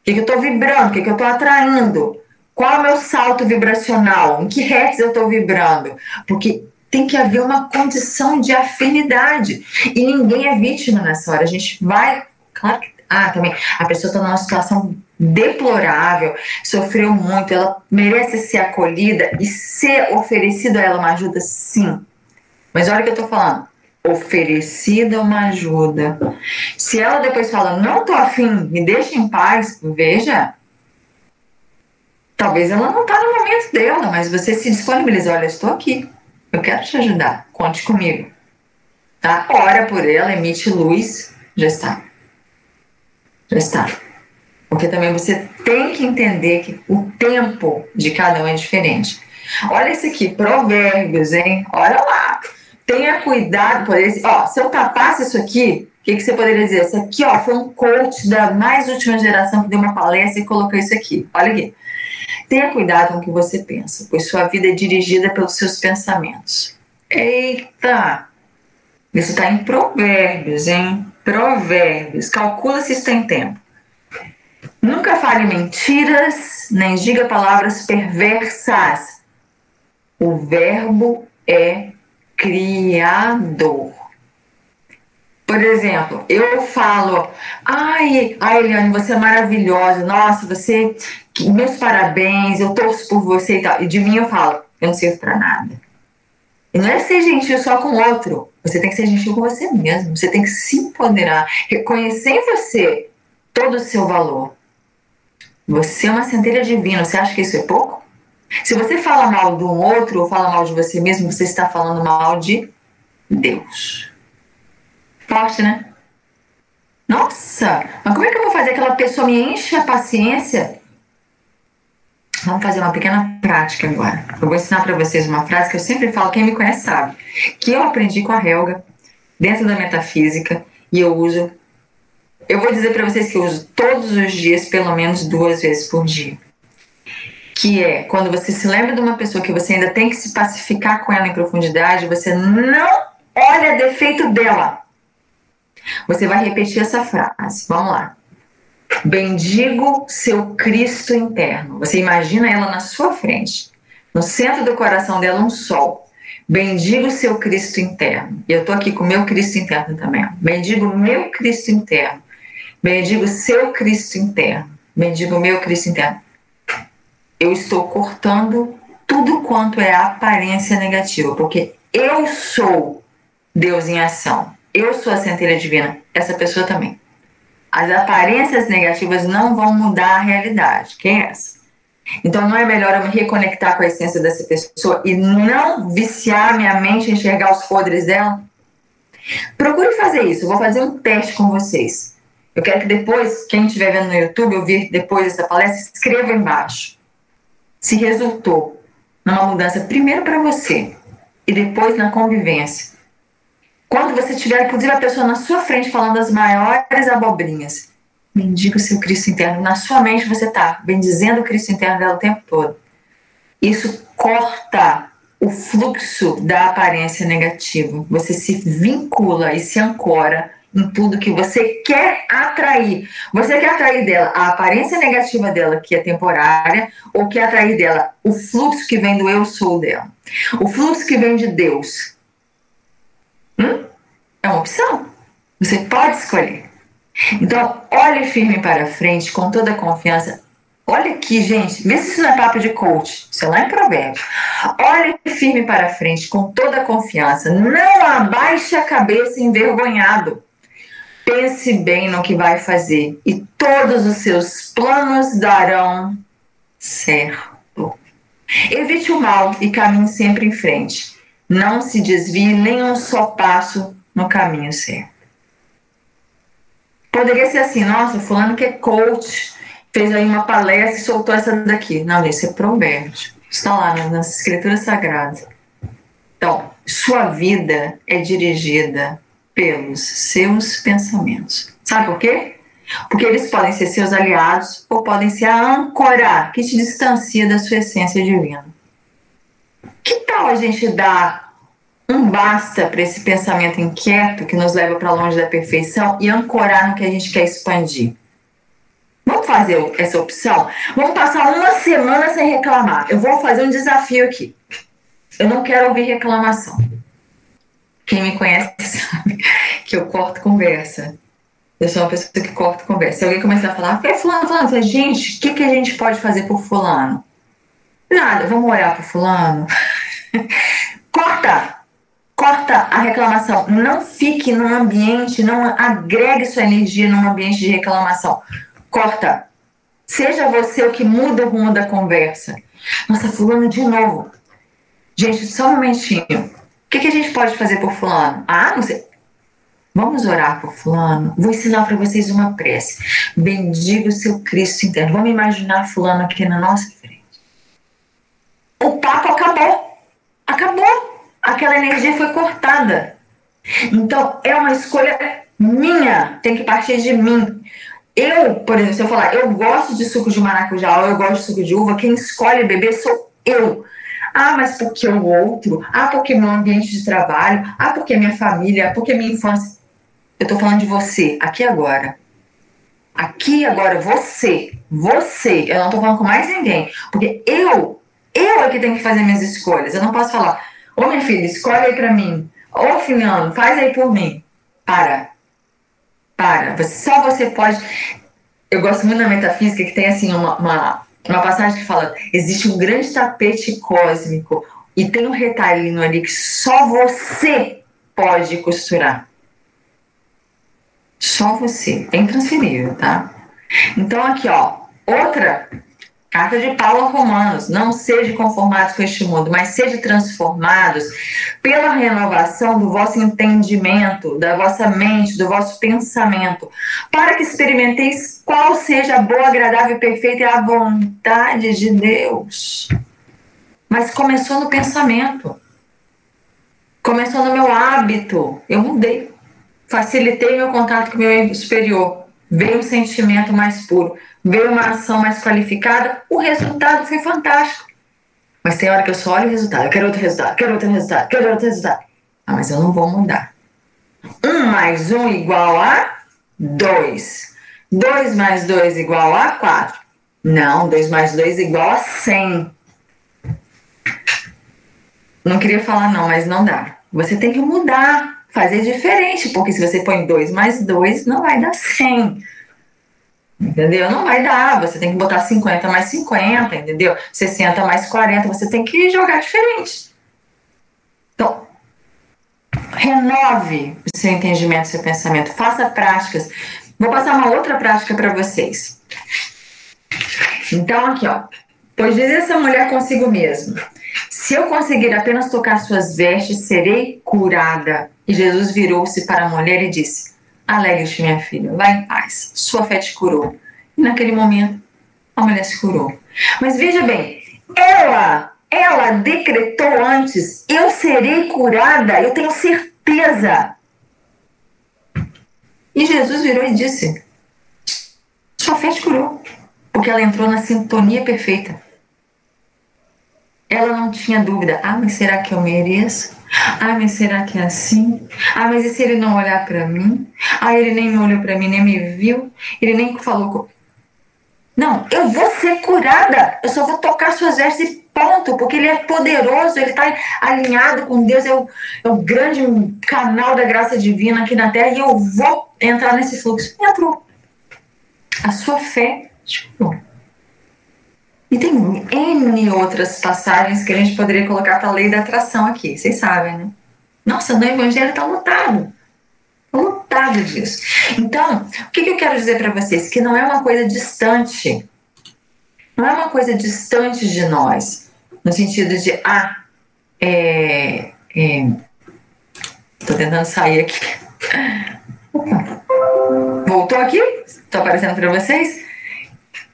O que, que eu estou vibrando? O que, que eu estou atraindo? Qual é o meu salto vibracional? Em que hertz eu estou vibrando? Porque tem que haver uma condição de afinidade. E ninguém é vítima nessa hora. A gente vai. Claro que. Ah, também. A pessoa está numa situação deplorável, sofreu muito, ela merece ser acolhida e ser oferecida a ela uma ajuda, sim. Mas olha o que eu tô falando. Oferecida uma ajuda. Se ela depois fala, não tô afim, me deixa em paz, veja. Talvez ela não tá no momento dela, mas você se disponibiliza. Olha, estou aqui. Eu quero te ajudar. Conte comigo. Tá? Ora por ela, emite luz. Já está. Já está. Porque também você tem que entender que o tempo de cada um é diferente. Olha esse aqui, provérbios, hein? Olha lá. Tenha cuidado, por esse. Ó, se eu tapasse isso aqui, o que, que você poderia dizer? Isso aqui, ó, foi um coach da mais última geração que deu uma palestra e colocou isso aqui. Olha aqui. Tenha cuidado com o que você pensa, pois sua vida é dirigida pelos seus pensamentos. Eita! Isso está em Provérbios, hein? Provérbios. Calcula se isso tem tempo. Nunca fale mentiras, nem diga palavras perversas. O verbo é criador. Por exemplo, eu falo, ai, ai, Eliane, você é maravilhosa, nossa, você, meus parabéns, eu torço por você e tal. E de mim eu falo, eu não sirvo para nada. E não é ser gentil só com o outro, você tem que ser gentil com você mesmo, você tem que se empoderar, reconhecer em você todo o seu valor. Você é uma centelha divina, você acha que isso é pouco? Se você fala mal de um outro ou fala mal de você mesmo, você está falando mal de Deus. Forte, né? Nossa, mas como é que eu vou fazer aquela pessoa me enche a paciência? Vamos fazer uma pequena prática agora. Eu vou ensinar para vocês uma frase que eu sempre falo, quem me conhece sabe, que eu aprendi com a Helga dentro da metafísica e eu uso. Eu vou dizer para vocês que eu uso todos os dias, pelo menos duas vezes por dia. Que é quando você se lembra de uma pessoa que você ainda tem que se pacificar com ela em profundidade, você não olha defeito dela. Você vai repetir essa frase. Vamos lá. Bendigo seu Cristo interno. Você imagina ela na sua frente. No centro do coração dela, um sol. Bendigo seu Cristo interno. E eu estou aqui com meu Cristo interno também. Bendigo meu Cristo interno. Bendigo seu Cristo interno. Bendigo meu Cristo interno. Eu estou cortando tudo quanto é aparência negativa, porque eu sou Deus em ação. Eu sou a centelha divina. Essa pessoa também. As aparências negativas não vão mudar a realidade, que é essa. Então, não é melhor eu me reconectar com a essência dessa pessoa e não viciar minha mente a enxergar os podres dela? Procure fazer isso. Eu vou fazer um teste com vocês. Eu quero que depois, quem estiver vendo no YouTube, ouvir depois dessa palestra, escreva embaixo. Se resultou numa mudança, primeiro para você e depois na convivência. Quando você tiver, inclusive, a pessoa na sua frente falando as maiores abobrinhas, bendiga o seu Cristo interno. Na sua mente você está bendizendo o Cristo interno dela o tempo todo. Isso corta o fluxo da aparência negativa. Você se vincula e se ancora em tudo que você quer atrair. Você quer atrair dela a aparência negativa dela, que é temporária, ou quer atrair dela o fluxo que vem do eu sou dela. O fluxo que vem de Deus, Hum? É uma opção. Você pode escolher. Então, olhe firme para frente, com toda a confiança. Olha aqui, gente, vê se isso não é papo de coach, isso é lá em provérbio. Olhe firme para frente, com toda a confiança. Não abaixe a cabeça envergonhado. Pense bem no que vai fazer e todos os seus planos darão certo. Evite o mal e caminhe sempre em frente. Não se desvie nem um só passo no caminho certo. Poderia ser assim, nossa, fulano que é coach, fez aí uma palestra e soltou essa daqui. Não, isso é provérbio. Está lá nas escrituras sagradas. Então, sua vida é dirigida pelos seus pensamentos. Sabe por quê? Porque eles podem ser seus aliados ou podem ser a âncora que te distancia da sua essência divina. Que tal a gente dar um basta para esse pensamento inquieto que nos leva para longe da perfeição e ancorar no que a gente quer expandir? Vamos fazer essa opção? Vamos passar uma semana sem reclamar. Eu vou fazer um desafio aqui. Eu não quero ouvir reclamação. Quem me conhece sabe que eu corto conversa. Eu sou uma pessoa que corta conversa. Se alguém começar a falar, é fulano, fulano, gente, o que, que a gente pode fazer por fulano? Nada, vamos olhar para fulano. Corta! Corta a reclamação. Não fique num ambiente, não agregue sua energia num ambiente de reclamação. Corta. Seja você o que muda o rumo da conversa. Nossa, fulano de novo. Gente, só um momentinho. O que, que a gente pode fazer por fulano? Ah, não sei. Vamos orar por fulano. Vou ensinar para vocês uma prece. Bendiga o seu Cristo interno. Vamos imaginar fulano aqui na nossa frente. O papo acabou. Acabou. Aquela energia foi cortada. Então, é uma escolha minha. Tem que partir de mim. Eu, por exemplo, se eu falar, eu gosto de suco de maracujá ou eu gosto de suco de uva, quem escolhe beber sou eu. Ah, mas porque o outro? Ah, porque meu ambiente de trabalho? Ah, porque minha família? Ah, porque minha infância? Eu tô falando de você, aqui agora. Aqui agora, você. Você. Eu não tô falando com mais ninguém. Porque eu, eu é que tenho que fazer minhas escolhas. Eu não posso falar, ô minha filha, escolhe aí pra mim. Ô filhão, faz aí por mim. Para para. Só você pode. Eu gosto muito da metafísica que tem assim uma, uma, uma passagem que fala: existe um grande tapete cósmico e tem um retalhinho ali que só você pode costurar. Só você. É intransferível, tá? Então, aqui, ó. Outra Carta de Paulo a Romanos, não sejam conformados com este mundo, mas sejam transformados pela renovação do vosso entendimento, da vossa mente, do vosso pensamento, para que experimenteis qual seja a boa, agradável e perfeita e a vontade de Deus. Mas começou no pensamento, começou no meu hábito, eu mudei, facilitei meu contato com o meu superior, veio um sentimento mais puro veio uma ação mais qualificada, o resultado foi fantástico. Mas tem hora que eu só olho o resultado, eu quero outro resultado, quero outro resultado, quero outro resultado. Ah, mas eu não vou mudar. Um mais um igual a dois. Dois mais dois igual a quatro. Não, dois mais dois igual a cem. Não queria falar não, mas não dá. Você tem que mudar, fazer diferente, porque se você põe dois mais dois, não vai dar cem. Entendeu? Não vai dar, você tem que botar 50 mais 50, entendeu? 60 mais 40, você tem que jogar diferente. Então, renove o seu entendimento, o seu pensamento, faça práticas. Vou passar uma outra prática para vocês. Então, aqui, ó. Pois diz essa mulher consigo mesma: Se eu conseguir apenas tocar suas vestes, serei curada. E Jesus virou-se para a mulher e disse: Alegre-te, minha filha, vá em paz, sua fé te curou. E naquele momento, a mulher se curou. Mas veja bem, ela, ela decretou antes: eu serei curada, eu tenho certeza. E Jesus virou e disse: sua fé te curou, porque ela entrou na sintonia perfeita. Ela não tinha dúvida: ah, mas será que eu mereço? Ah, mas será que é assim? Ah, mas e se ele não olhar para mim? Ah, ele nem olhou para mim, nem me viu, ele nem falou com... Não, eu vou ser curada. Eu só vou tocar suas vestes e ponto, porque ele é poderoso, ele está alinhado com Deus, é o, é o grande canal da graça divina aqui na Terra e eu vou entrar nesse fluxo. Entrou. A sua fé curou. E tem N outras passagens que a gente poderia colocar para a lei da atração aqui, vocês sabem, né? Nossa, no Evangelho está lotado. Tá lotado disso. Então, o que, que eu quero dizer para vocês? Que não é uma coisa distante. Não é uma coisa distante de nós. No sentido de, ah, é. é tô tentando sair aqui. Voltou aqui? Tô aparecendo para vocês?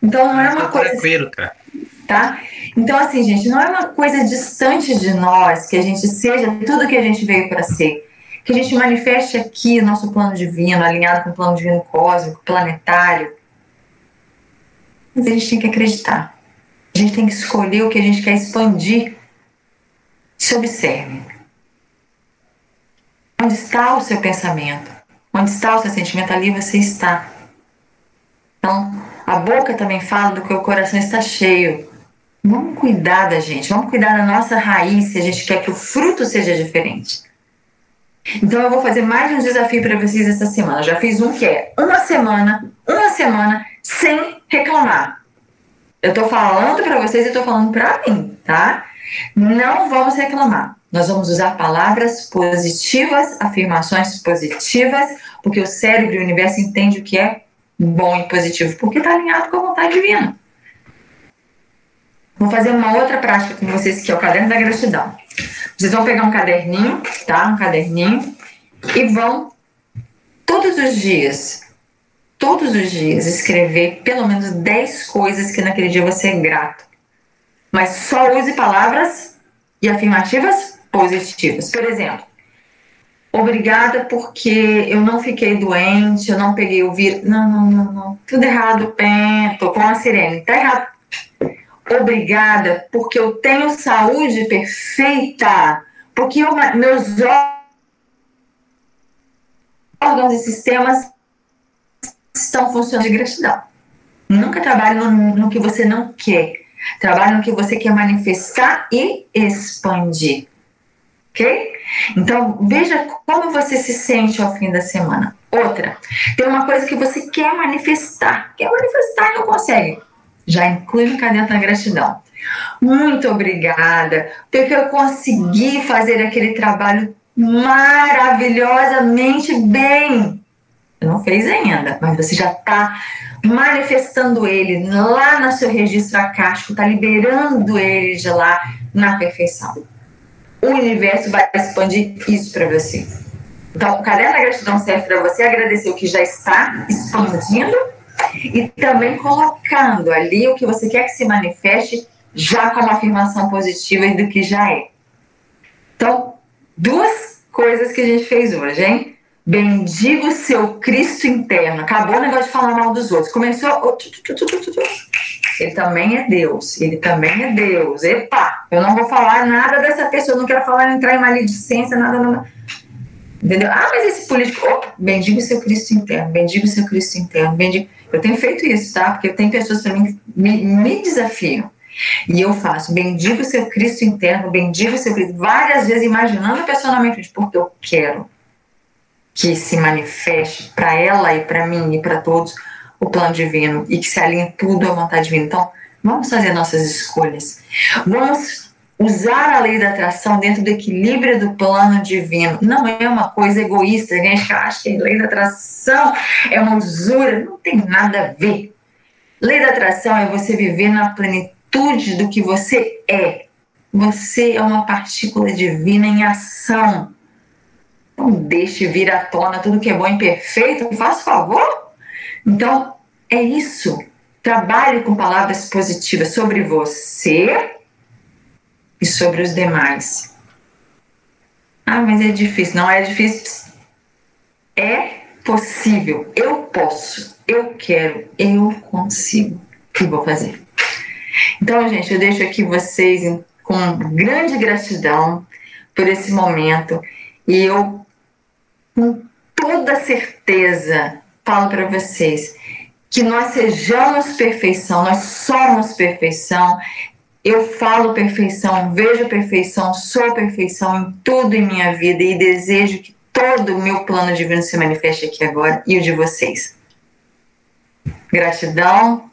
Então não é uma coisa. Tranquilo, cara tá? Então, assim, gente, não é uma coisa distante de nós que a gente seja tudo que a gente veio para ser. Que a gente manifeste aqui nosso plano divino, alinhado com o plano divino cósmico, planetário. Mas a gente tem que acreditar. A gente tem que escolher o que a gente quer expandir. Se observe. Onde está o seu pensamento? Onde está o seu sentimento? Ali você está. Então, a boca também fala do que o coração está cheio. Vamos cuidar da gente, vamos cuidar da nossa raiz se a gente quer que o fruto seja diferente. Então eu vou fazer mais um desafio para vocês essa semana. já fiz um que é uma semana, uma semana sem reclamar. Eu estou falando para vocês e estou falando para mim, tá? Não vamos reclamar. Nós vamos usar palavras positivas, afirmações positivas, porque o cérebro e o universo entende o que é bom e positivo, porque está alinhado com a vontade divina. Vou fazer uma outra prática com vocês, que é o caderno da gratidão. Vocês vão pegar um caderninho, tá? Um caderninho, e vão todos os dias, todos os dias, escrever pelo menos 10 coisas que naquele dia você é grato. Mas só use palavras e afirmativas positivas. Por exemplo, obrigada porque eu não fiquei doente, eu não peguei o vírus. Não, não, não, não. Tudo errado, pé, tô com a sirene. Tá errado obrigada porque eu tenho saúde perfeita, porque eu, meus órgãos e sistemas estão funcionando de gratidão. Nunca trabalhe no, no que você não quer. Trabalhe no que você quer manifestar e expandir. Ok? Então, veja como você se sente ao fim da semana. Outra, tem uma coisa que você quer manifestar, quer manifestar e não consegue já inclui no caderno da gratidão. Muito obrigada, porque eu consegui fazer aquele trabalho maravilhosamente bem. Não fez ainda, mas você já está manifestando ele lá no seu registro acástico, está liberando ele de lá na perfeição. O universo vai expandir isso para você. Então, o caderno da gratidão serve para você agradecer o que já está expandindo e também colocando ali o que você quer que se manifeste já com uma afirmação positiva do que já é. Então, duas coisas que a gente fez hoje, hein? Bendiga o seu Cristo interno. Acabou o negócio de falar mal dos outros. Começou. Ele também é Deus. Ele também é Deus. Epa! Eu não vou falar nada dessa pessoa. Eu não quero falar, entrar em maledicência, nada, nada. Entendeu? Ah, mas esse político. Oh, o seu Cristo interno. Bendiga o seu Cristo interno. Bendiga. Eu tenho feito isso, tá? Porque tem pessoas que me, me desafiam. E eu faço, bendiga o seu Cristo interno, bendiga o seu Cristo, várias vezes imaginando a pessoa na mente, porque eu quero que se manifeste para ela e para mim e para todos o plano divino e que se alinhe tudo à vontade divina. Então, vamos fazer nossas escolhas. Vamos usar a lei da atração dentro do equilíbrio do plano divino. Não é uma coisa egoísta, a gente acha que a lei da atração é uma usura, não tem nada a ver. Lei da atração é você viver na plenitude do que você é. Você é uma partícula divina em ação. Não deixe vir à tona tudo que é bom e perfeito, faz favor. Então, é isso. Trabalhe com palavras positivas sobre você e sobre os demais. Ah, mas é difícil. Não é difícil. É possível. Eu posso. Eu quero. Eu consigo. E vou fazer. Então, gente, eu deixo aqui vocês com grande gratidão por esse momento. E eu com toda certeza, falo para vocês que nós sejamos perfeição, nós somos perfeição. Eu falo perfeição, vejo perfeição, sou perfeição em tudo em minha vida e desejo que todo o meu plano divino se manifeste aqui agora e o de vocês. Gratidão,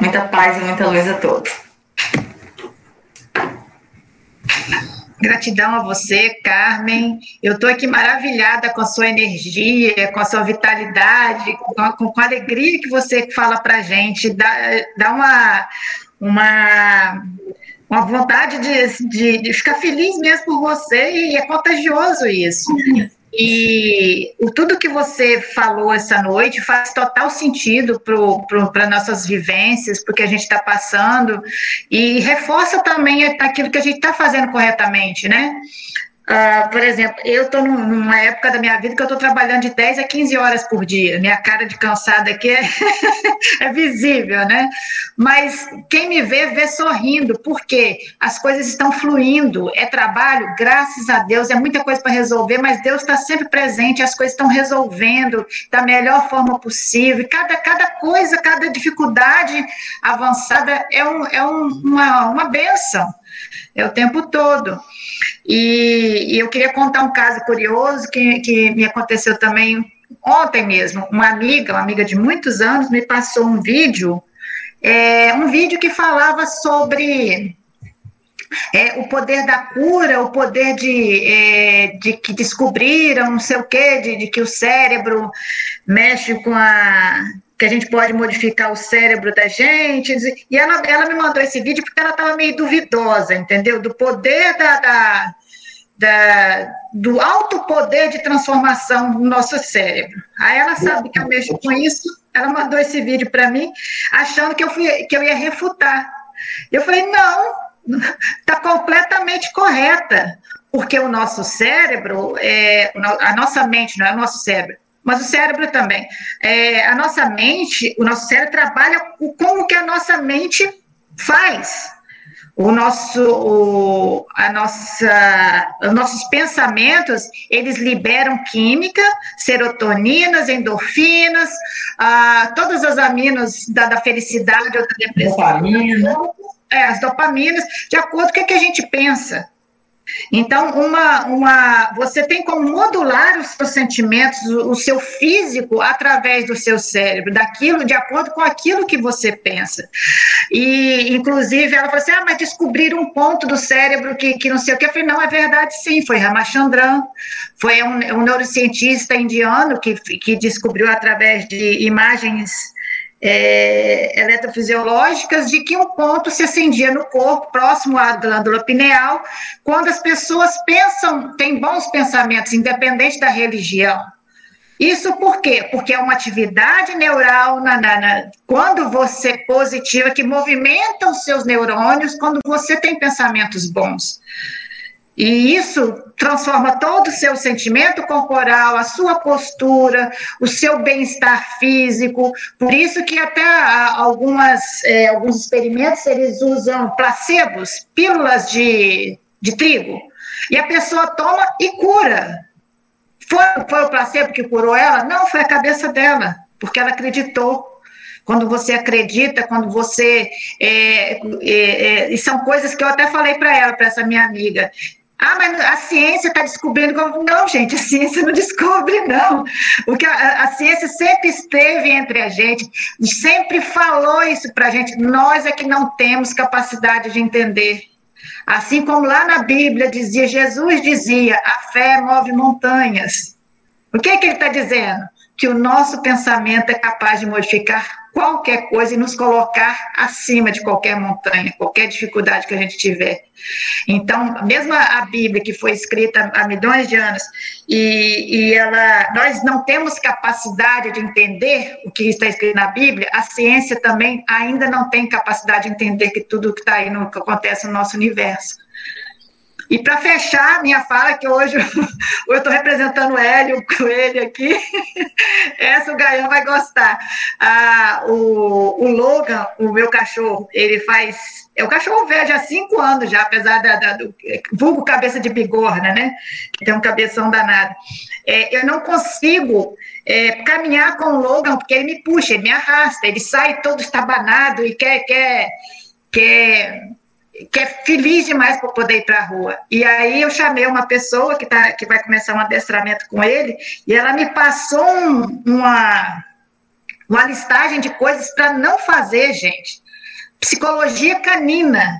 muita paz e muita luz a todos. Gratidão a você, Carmen. Eu estou aqui maravilhada com a sua energia, com a sua vitalidade, com a, com a alegria que você fala para gente. Dá, dá uma, uma, uma vontade de, de, de, ficar feliz mesmo por você e é contagioso isso. E tudo que você falou essa noite faz total sentido para nossas vivências, porque a gente está passando, e reforça também aquilo que a gente está fazendo corretamente, né? Uh, por exemplo, eu estou numa época da minha vida que eu estou trabalhando de 10 a 15 horas por dia. Minha cara de cansada aqui é, é visível, né? Mas quem me vê, vê sorrindo, porque as coisas estão fluindo. É trabalho, graças a Deus, é muita coisa para resolver, mas Deus está sempre presente, as coisas estão resolvendo da melhor forma possível. Cada, cada coisa, cada dificuldade avançada é, um, é um, uma, uma benção. É o tempo todo. E, e, eu queria contar um caso curioso que, que me aconteceu também ontem mesmo. Uma amiga, uma amiga de muitos anos, me passou um vídeo, é, um vídeo que falava sobre é, o poder da cura, o poder de, é, de que descobriram, não sei o quê, de, de que o cérebro mexe com a que a gente pode modificar o cérebro da gente. E ela, ela me mandou esse vídeo porque ela estava meio duvidosa, entendeu? Do poder da, da, da, do alto poder de transformação do nosso cérebro. Aí ela sabe que eu mexo com isso, ela mandou esse vídeo para mim, achando que eu, fui, que eu ia refutar. Eu falei, não, está completamente correta, porque o nosso cérebro, é, a nossa mente, não é o nosso cérebro, mas o cérebro também. É, a nossa mente, o nosso cérebro trabalha com o que a nossa mente faz. O nosso, o, a nossa, os nossos pensamentos, eles liberam química, serotoninas, endorfinas, ah, todas as aminos da, da felicidade ou da depressão. Dopamina. É, as dopaminas, de acordo com o que a gente pensa. Então, uma, uma, você tem como modular os seus sentimentos, o, o, seu físico, através do seu cérebro, daquilo, de acordo com aquilo que você pensa. E, inclusive, ela falou assim: ah, mas descobriram um ponto do cérebro que, que não sei o que. Eu falei: não, é verdade, sim. Foi Ramachandran, foi um, um neurocientista indiano que, que descobriu através de imagens é, eletrofisiológicas de que um ponto se acendia no corpo, próximo à glândula pineal, quando as pessoas pensam, têm bons pensamentos, independente da religião. Isso por quê? Porque é uma atividade neural na, na, na, quando você positiva que movimenta os seus neurônios quando você tem pensamentos bons. E isso transforma todo o seu sentimento corporal, a sua postura, o seu bem-estar físico. Por isso que até algumas, é, alguns experimentos eles usam placebos, pílulas de, de trigo, e a pessoa toma e cura. Foi, foi o placebo que curou ela? Não, foi a cabeça dela, porque ela acreditou. Quando você acredita, quando você. É, é, é, e são coisas que eu até falei para ela, para essa minha amiga. Ah, mas a ciência está descobrindo. Não, gente, a ciência não descobre, não. O que a, a ciência sempre esteve entre a gente, sempre falou isso para a gente. Nós é que não temos capacidade de entender. Assim como lá na Bíblia dizia, Jesus dizia, a fé move montanhas. O que, é que ele está dizendo? Que o nosso pensamento é capaz de modificar qualquer coisa e nos colocar acima de qualquer montanha, qualquer dificuldade que a gente tiver. Então, mesmo a Bíblia, que foi escrita há milhões de anos, e, e ela, nós não temos capacidade de entender o que está escrito na Bíblia, a ciência também ainda não tem capacidade de entender que tudo que está aí, no, que acontece no nosso universo. E para fechar minha fala, que hoje eu estou representando o Hélio, Coelho aqui, essa o Gaião vai gostar. Ah, o, o Logan, o meu cachorro, ele faz. É o cachorro velho há cinco anos já, apesar da, da, do vulgo cabeça de bigorna, né? Que tem um cabeção danado. É, eu não consigo é, caminhar com o Logan, porque ele me puxa, ele me arrasta, ele sai todo estabanado e quer, quer, quer que é feliz demais para poder ir para a rua. E aí eu chamei uma pessoa que, tá, que vai começar um adestramento com ele, e ela me passou um, uma, uma listagem de coisas para não fazer, gente. Psicologia canina.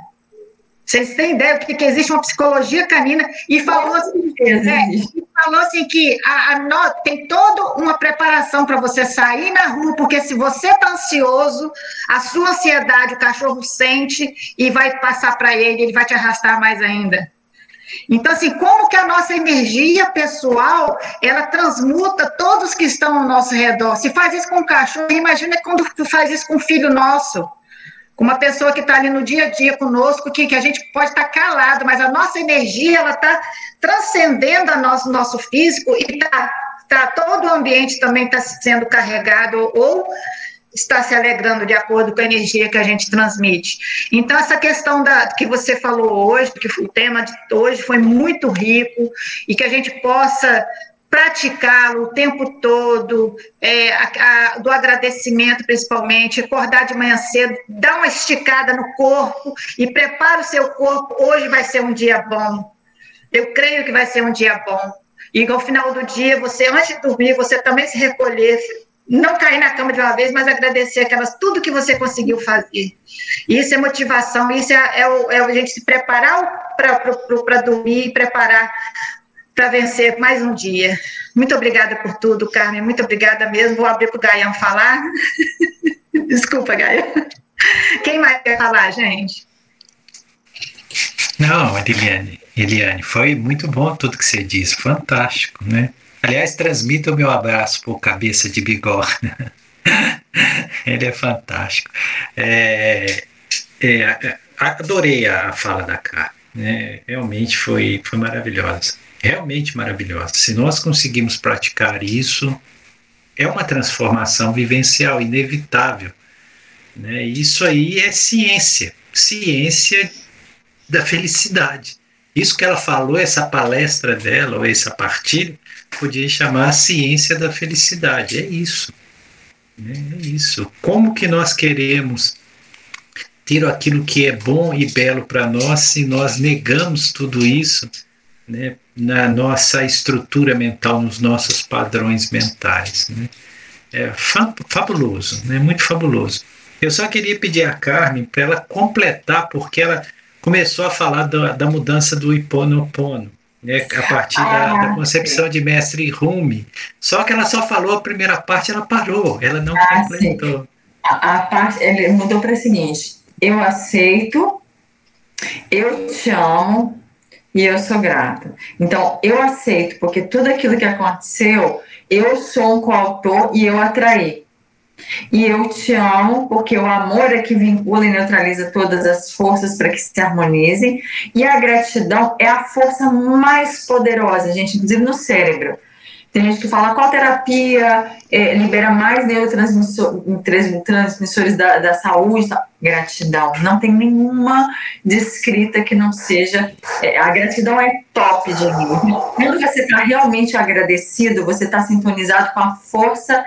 Vocês têm ideia do que, que existe uma psicologia canina? E falou assim, é, falou assim que a, a no, tem toda uma preparação para você sair na rua, porque se você está ansioso, a sua ansiedade o cachorro sente e vai passar para ele, ele vai te arrastar mais ainda. Então, assim, como que a nossa energia pessoal, ela transmuta todos que estão ao nosso redor? Se faz isso com o cachorro, imagina quando tu faz isso com o filho nosso com uma pessoa que está ali no dia a dia conosco, que, que a gente pode estar tá calado, mas a nossa energia ela está transcendendo o nosso, nosso físico e tá, tá, todo o ambiente também está sendo carregado ou está se alegrando de acordo com a energia que a gente transmite. Então, essa questão da, que você falou hoje, que o tema de hoje foi muito rico, e que a gente possa praticá-lo o tempo todo, é, a, a, do agradecimento principalmente, acordar de manhã cedo, dar uma esticada no corpo e prepara o seu corpo. Hoje vai ser um dia bom. Eu creio que vai ser um dia bom. E ao final do dia, você, antes de dormir, você também se recolher, não cair na cama de uma vez, mas agradecer aquelas, tudo que você conseguiu fazer. Isso é motivação, isso é, é, é a gente se preparar para dormir, preparar para vencer mais um dia. Muito obrigada por tudo, Carmen. Muito obrigada mesmo. Vou abrir para o Gaian falar. Desculpa, Gaian. Quem mais quer falar, gente? Não, Eliane, Eliane, foi muito bom tudo que você disse, fantástico, né? Aliás, transmita o meu abraço por cabeça de bigorna. Ele é fantástico. É, é, adorei a fala da Carmen, né? realmente foi, foi maravilhosa realmente maravilhosa. Se nós conseguimos praticar isso, é uma transformação vivencial inevitável. Né? Isso aí é ciência, ciência da felicidade. Isso que ela falou, essa palestra dela, ou essa partilha, podia chamar a ciência da felicidade. É isso. Né? É isso. Como que nós queremos ter aquilo que é bom e belo para nós se nós negamos tudo isso né, na nossa estrutura mental, nos nossos padrões mentais. Né? É fabuloso, né? muito fabuloso. Eu só queria pedir a Carmen para ela completar, porque ela começou a falar da, da mudança do Iponopono, né, a partir ah, da, da, concepção de mestre Rumi. Só que ela só falou a primeira parte, ela parou, ela não ah, completou. A, a parte, ele mudou para o seguinte: eu aceito, eu te amo e eu sou grata. Então, eu aceito, porque tudo aquilo que aconteceu, eu sou um coautor e eu atraí. E eu te amo porque o amor é que vincula e neutraliza todas as forças para que se harmonizem. E a gratidão é a força mais poderosa, gente, inclusive no cérebro. Tem gente que fala qual terapia é, libera mais neurotransmissores da, da saúde. Gratidão. Não tem nenhuma descrita que não seja. É, a gratidão é top de mim. Quando você está realmente agradecido, você está sintonizado com a força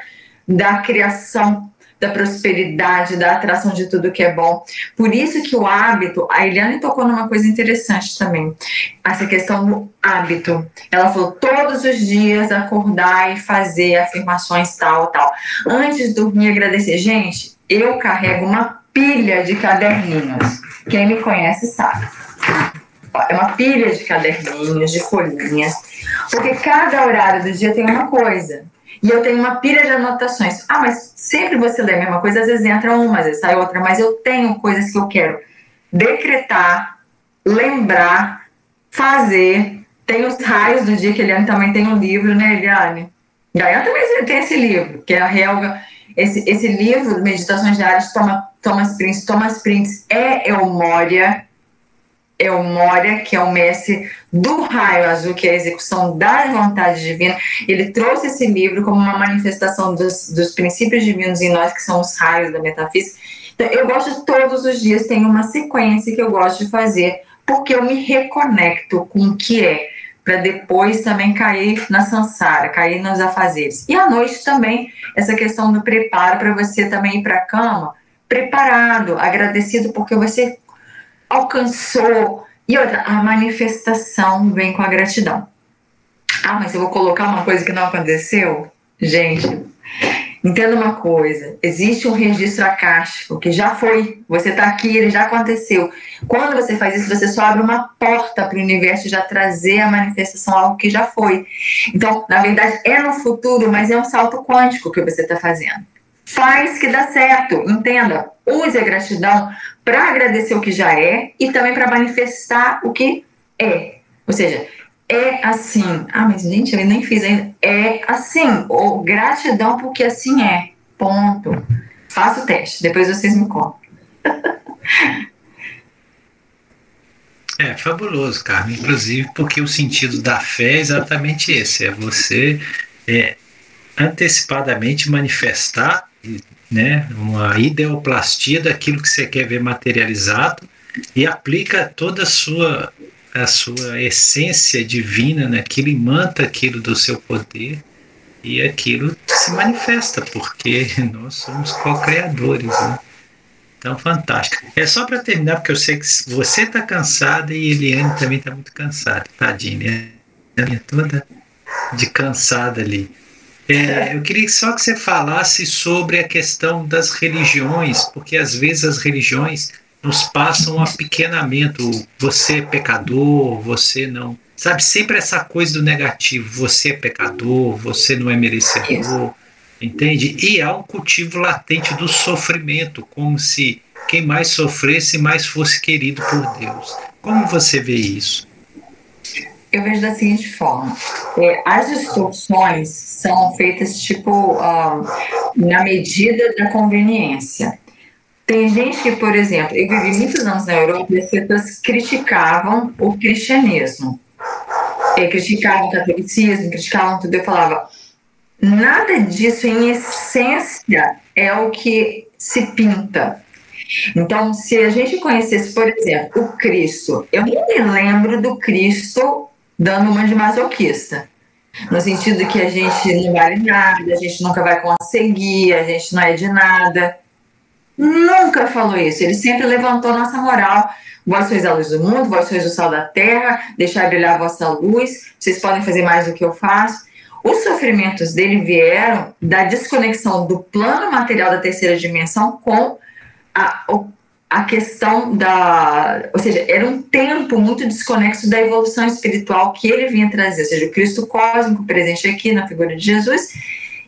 da criação, da prosperidade, da atração de tudo que é bom. Por isso que o hábito, a Eliane tocou numa coisa interessante também, essa questão do hábito. Ela falou todos os dias acordar e fazer afirmações tal, tal. Antes de dormir, agradecer. Gente, eu carrego uma pilha de caderninhos. Quem me conhece sabe. É uma pilha de caderninhos, de folhinhas, porque cada horário do dia tem uma coisa. E eu tenho uma pilha de anotações. Ah, mas sempre você lê a mesma coisa, às vezes entra uma, às vezes sai outra, mas eu tenho coisas que eu quero decretar, lembrar, fazer. Tem os raios do dia que Eliane também tem um livro, né, Eliane? Gaia também tem esse livro, que é a Helga. Esse, esse livro, Meditações Diárias, Thomas Prince. Thomas Prince é Eumória, é o Moria, que é o mestre do raio azul, que é a execução da vontade divina. Ele trouxe esse livro como uma manifestação dos, dos princípios divinos em nós, que são os raios da metafísica. Então, eu gosto todos os dias, tem uma sequência que eu gosto de fazer, porque eu me reconecto com o que é, para depois também cair na sansara, cair nos afazeres. E à noite também, essa questão do preparo para você também ir para a cama preparado, agradecido porque você alcançou. E outra, a manifestação vem com a gratidão. Ah, mas eu vou colocar uma coisa que não aconteceu? Gente, entenda uma coisa: existe um registro acástico que já foi, você está aqui, ele já aconteceu. Quando você faz isso, você só abre uma porta para o universo já trazer a manifestação algo que já foi. Então, na verdade, é no futuro, mas é um salto quântico que você está fazendo. Faz que dá certo, entenda. Use a gratidão para agradecer o que já é e também para manifestar o que é. Ou seja, é assim. Ah, mas gente, eu nem fiz ainda. É assim. Ou gratidão porque assim é. Ponto. Faça o teste, depois vocês me contam. É fabuloso, Carmen. Inclusive porque o sentido da fé é exatamente esse: é você é, antecipadamente manifestar né, uma ideoplastia daquilo que você quer ver materializado e aplica toda a sua a sua essência divina naquilo, imanta aquilo do seu poder e aquilo se manifesta, porque nós somos co-criadores. Né? Então, fantástico. É só para terminar, porque eu sei que você está cansada e Eliane também está muito cansada, tadinha, né? toda de cansada ali. É, eu queria só que você falasse sobre a questão das religiões, porque às vezes as religiões nos passam um apequenamento. Você é pecador, você não. Sabe, sempre essa coisa do negativo. Você é pecador, você não é merecedor. Entende? E há um cultivo latente do sofrimento, como se quem mais sofresse mais fosse querido por Deus. Como você vê isso? Eu vejo da seguinte forma: é, as distorções são feitas tipo uh, na medida da conveniência. Tem gente que, por exemplo, eu vivi muitos anos na Europa e as pessoas criticavam o cristianismo. E criticavam o catolicismo, criticavam tudo. Eu falava, nada disso em essência é o que se pinta. Então, se a gente conhecesse, por exemplo, o Cristo, eu não me lembro do Cristo dando uma de masoquista. No sentido que a gente não vale nada, a gente nunca vai conseguir, a gente não é de nada. Nunca falou isso. Ele sempre levantou nossa moral. Vós sois a luz do mundo, vós sois o sal da terra, deixai brilhar a vossa luz, vocês podem fazer mais do que eu faço. Os sofrimentos dele vieram da desconexão do plano material da terceira dimensão com a, o a questão da. Ou seja, era um tempo muito desconexo da evolução espiritual que ele vinha trazer, ou seja, o Cristo cósmico presente aqui na figura de Jesus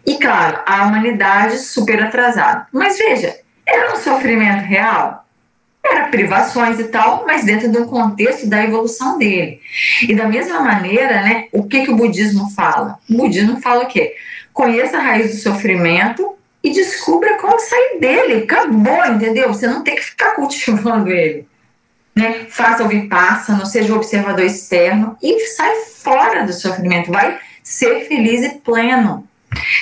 E claro, a humanidade super atrasada. Mas veja, era um sofrimento real? Era privações e tal, mas dentro de um contexto da evolução dele. E da mesma maneira, né, o que, que o budismo fala? O budismo fala o quê? Conheça a raiz do sofrimento e descubra como sair dele. Acabou, entendeu? Você não tem que ficar cultivando ele. Né? Faça o passa, não seja o observador externo e sai fora do sofrimento. Vai ser feliz e pleno.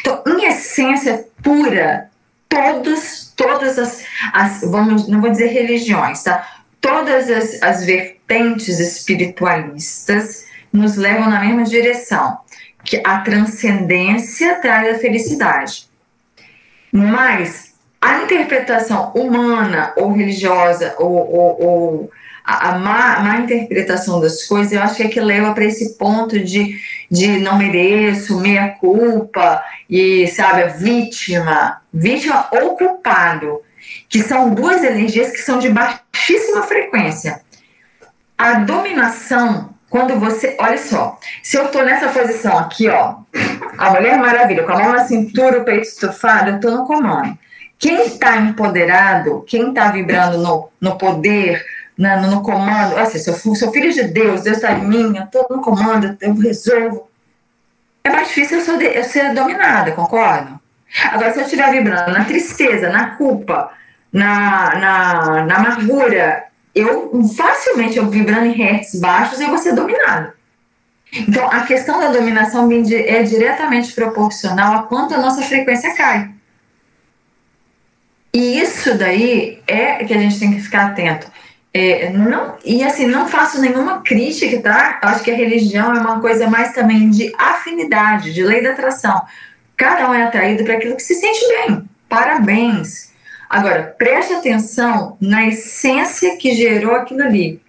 Então, em essência pura, todos, todas as, as, vamos, não vou dizer religiões, tá? Todas as, as vertentes espiritualistas nos levam na mesma direção, que a transcendência traz a felicidade. Mas a interpretação humana ou religiosa ou, ou, ou a, a má, má, interpretação das coisas, eu acho que é que leva para esse ponto de, de não mereço, meia culpa e, sabe, vítima, vítima ou culpado, que são duas energias que são de baixíssima frequência. A dominação, quando você, olha só, se eu tô nessa posição aqui, ó, a Mulher Maravilha, com a mão na cintura, o peito estufado, eu tô no comando. Quem está empoderado, quem está vibrando no, no poder, na, no comando, assim, se eu sou filho de Deus, Deus está em mim, eu estou no comando, eu resolvo. É mais difícil eu, sou de, eu ser dominada, concordo? Agora, se eu estiver vibrando na tristeza, na culpa, na, na, na amargura, eu facilmente, eu vibrando em hertz baixos, eu vou ser dominada. Então, a questão da dominação é diretamente proporcional a quanto a nossa frequência cai. E isso daí é que a gente tem que ficar atento. É, não, e assim, não faço nenhuma crítica, tá? Acho que a religião é uma coisa mais também de afinidade, de lei da atração. Cada um é atraído para aquilo que se sente bem. Parabéns. Agora, preste atenção na essência que gerou aquilo ali.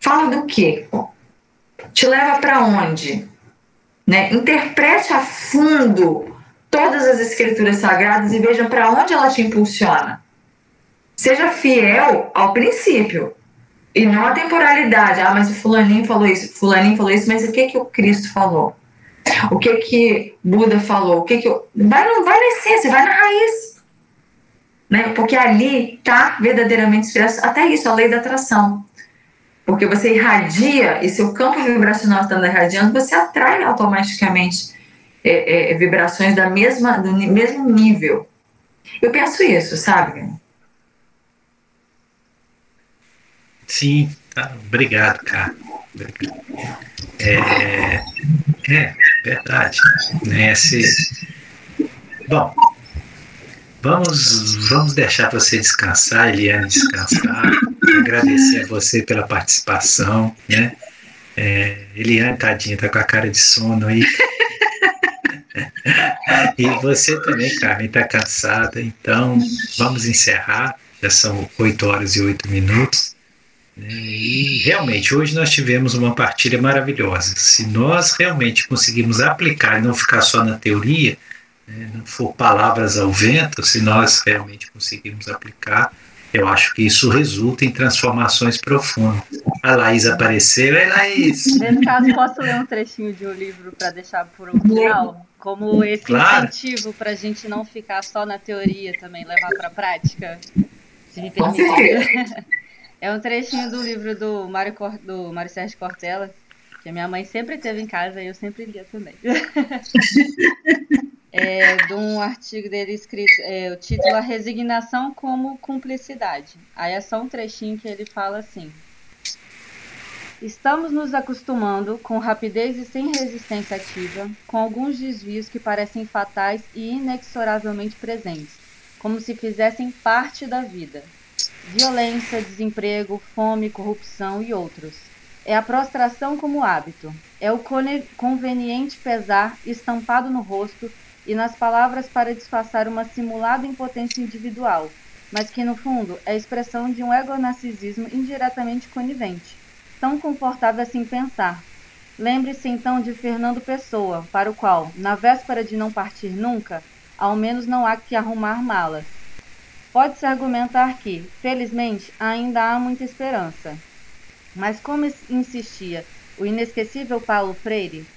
Fala do quê? Te leva para onde? Né? Interprete a fundo todas as escrituras sagradas e veja para onde ela te impulsiona. Seja fiel ao princípio. E não a temporalidade. Ah, mas o fulaninho falou isso, fulaninho falou isso, mas o que que o Cristo falou? O que que Buda falou? O que que eu... vai vai na essência, vai na raiz. Né? Porque ali está verdadeiramente expresso até isso, a lei da atração. Porque você irradia e seu campo vibracional estando irradiando, você atrai automaticamente é, é, vibrações da mesma, do mesmo nível. Eu penso isso, sabe? Sim, tá. Obrigado, cara. É, é verdade. Né? Bom, vamos, vamos deixar você descansar, Eliane descansar. Agradecer a você pela participação, né? É, Eliane, tadinha, tá com a cara de sono aí. e você também, Carmen, tá cansada, então vamos encerrar. Já são 8 horas e 8 minutos. Né? E realmente, hoje nós tivemos uma partilha maravilhosa. Se nós realmente conseguirmos aplicar e não ficar só na teoria, né, não for palavras ao vento, se nós realmente conseguirmos aplicar, eu acho que isso resulta em transformações profundas. A Laís apareceu. Ei, Laís! Nesse caso, posso ler um trechinho de um livro para deixar por um final? Como esse claro. incentivo para a gente não ficar só na teoria também, levar para a prática? Se me permitir. É um trechinho do livro do Mário, Cor... do Mário Sérgio Cortella, que a minha mãe sempre teve em casa e eu sempre lia também. é, de um artigo dele escrito, é, o título A Resignação como Cumplicidade. Aí é só um trechinho que ele fala assim. Estamos nos acostumando com rapidez e sem resistência ativa, com alguns desvios que parecem fatais e inexoravelmente presentes, como se fizessem parte da vida, violência, desemprego, fome, corrupção e outros. É a prostração como hábito. É o conveniente pesar estampado no rosto e nas palavras para disfarçar uma simulada impotência individual, mas que no fundo é expressão de um ego-narcisismo indiretamente conivente, tão confortável assim pensar. Lembre-se então de Fernando Pessoa, para o qual, na véspera de não partir nunca, ao menos não há que arrumar malas. Pode-se argumentar que, felizmente, ainda há muita esperança. Mas como insistia o inesquecível Paulo Freire,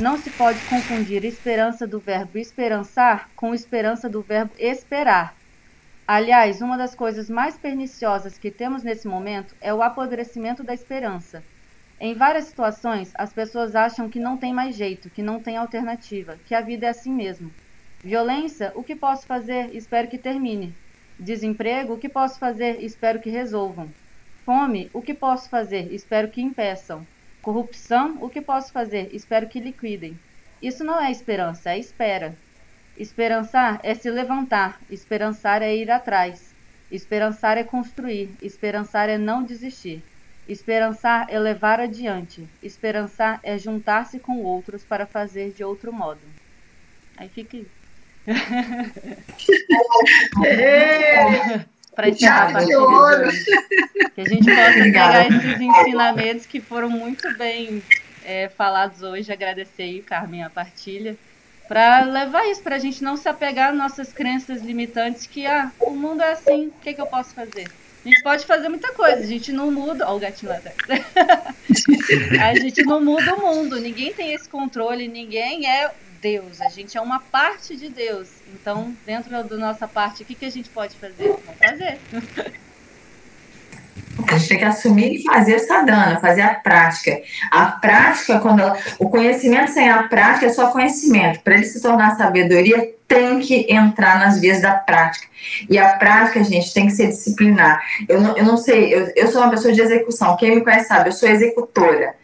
Não se pode confundir esperança do verbo esperançar com esperança do verbo esperar. Aliás, uma das coisas mais perniciosas que temos nesse momento é o apodrecimento da esperança. Em várias situações, as pessoas acham que não tem mais jeito, que não tem alternativa, que a vida é assim mesmo. Violência, o que posso fazer? Espero que termine. Desemprego, o que posso fazer? Espero que resolvam. Fome, o que posso fazer? Espero que impeçam. Corrupção, o que posso fazer? Espero que liquidem. Isso não é esperança, é espera. Esperançar é se levantar, esperançar é ir atrás. Esperançar é construir, esperançar é não desistir. Esperançar é levar adiante, esperançar é juntar-se com outros para fazer de outro modo. Aí fica isso. para encerrar a de hoje. Que a gente possa pegar esses ensinamentos que foram muito bem é, falados hoje. Agradecer aí, Carmen, a partilha. Para levar isso, para a gente não se apegar às nossas crenças limitantes que ah, o mundo é assim, o que, que eu posso fazer? A gente pode fazer muita coisa, a gente não muda. Olha o gatinho lá atrás. a gente não muda o mundo, ninguém tem esse controle, ninguém é Deus, a gente é uma parte de Deus. Então, dentro da nossa parte, o que, que a gente pode fazer? Vamos fazer. A gente tem que assumir e fazer o sadhana, fazer a prática. A prática, quando ela, o conhecimento sem a prática é só conhecimento. Para ele se tornar sabedoria, tem que entrar nas vias da prática. E a prática, gente, tem que ser disciplinar. Eu não, eu não sei, eu, eu sou uma pessoa de execução. Quem me conhece sabe, eu sou executora.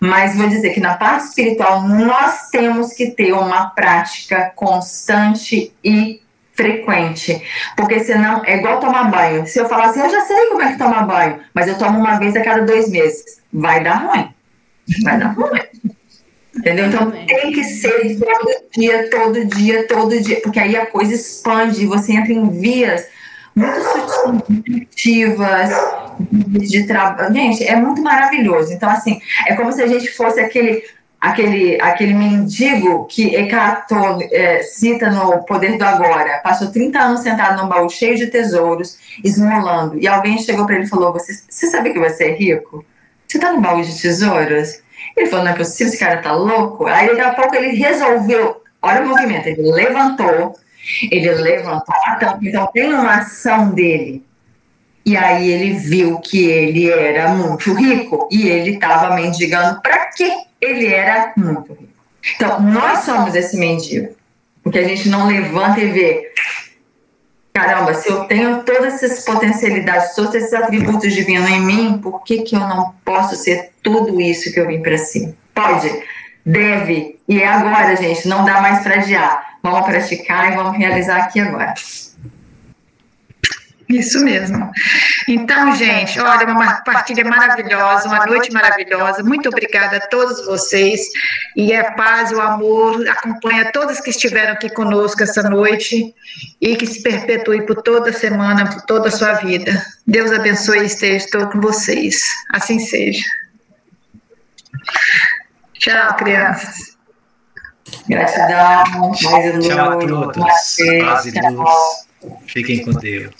Mas vou dizer que na parte espiritual nós temos que ter uma prática constante e frequente, porque senão é igual tomar banho. Se eu falar assim, eu já sei como é que toma banho, mas eu tomo uma vez a cada dois meses, vai dar ruim. Vai dar ruim. Entendeu? Então tem que ser todo dia, todo dia, todo dia, porque aí a coisa expande, você entra em vias muito sutiltivas de trabalho. Gente, é muito maravilhoso. Então, assim, é como se a gente fosse aquele aquele, aquele mendigo que Eckhart é, cita no Poder do Agora. Passou 30 anos sentado num baú cheio de tesouros, esmolando. E alguém chegou para ele e falou: Você, você sabe que você é rico? Você está no baú de tesouros? Ele falou: Não é possível, esse cara tá louco. Aí daqui a pouco ele resolveu. Olha o movimento, ele levantou, ele levantou a tampa. Então tem uma ação dele. E aí ele viu que ele era muito rico e ele estava mendigando para quê? ele era muito rico. Então, nós somos esse mendigo, porque a gente não levanta e vê. Caramba, se eu tenho todas essas potencialidades, todos esses atributos divinos em mim, por que, que eu não posso ser tudo isso que eu vim para si? Pode, deve, e é agora, gente, não dá mais para adiar. Vamos praticar e vamos realizar aqui agora. Isso mesmo. Então, gente, olha, uma partilha maravilhosa, uma noite maravilhosa. Muito obrigada a todos vocês. E a paz e o amor acompanha todos que estiveram aqui conosco essa noite e que se perpetue por toda a semana, por toda a sua vida. Deus abençoe e esteja com vocês. Assim seja. Tchau, crianças. Gratidão. Tchau a todos. Paz e luz. Fiquem com Deus.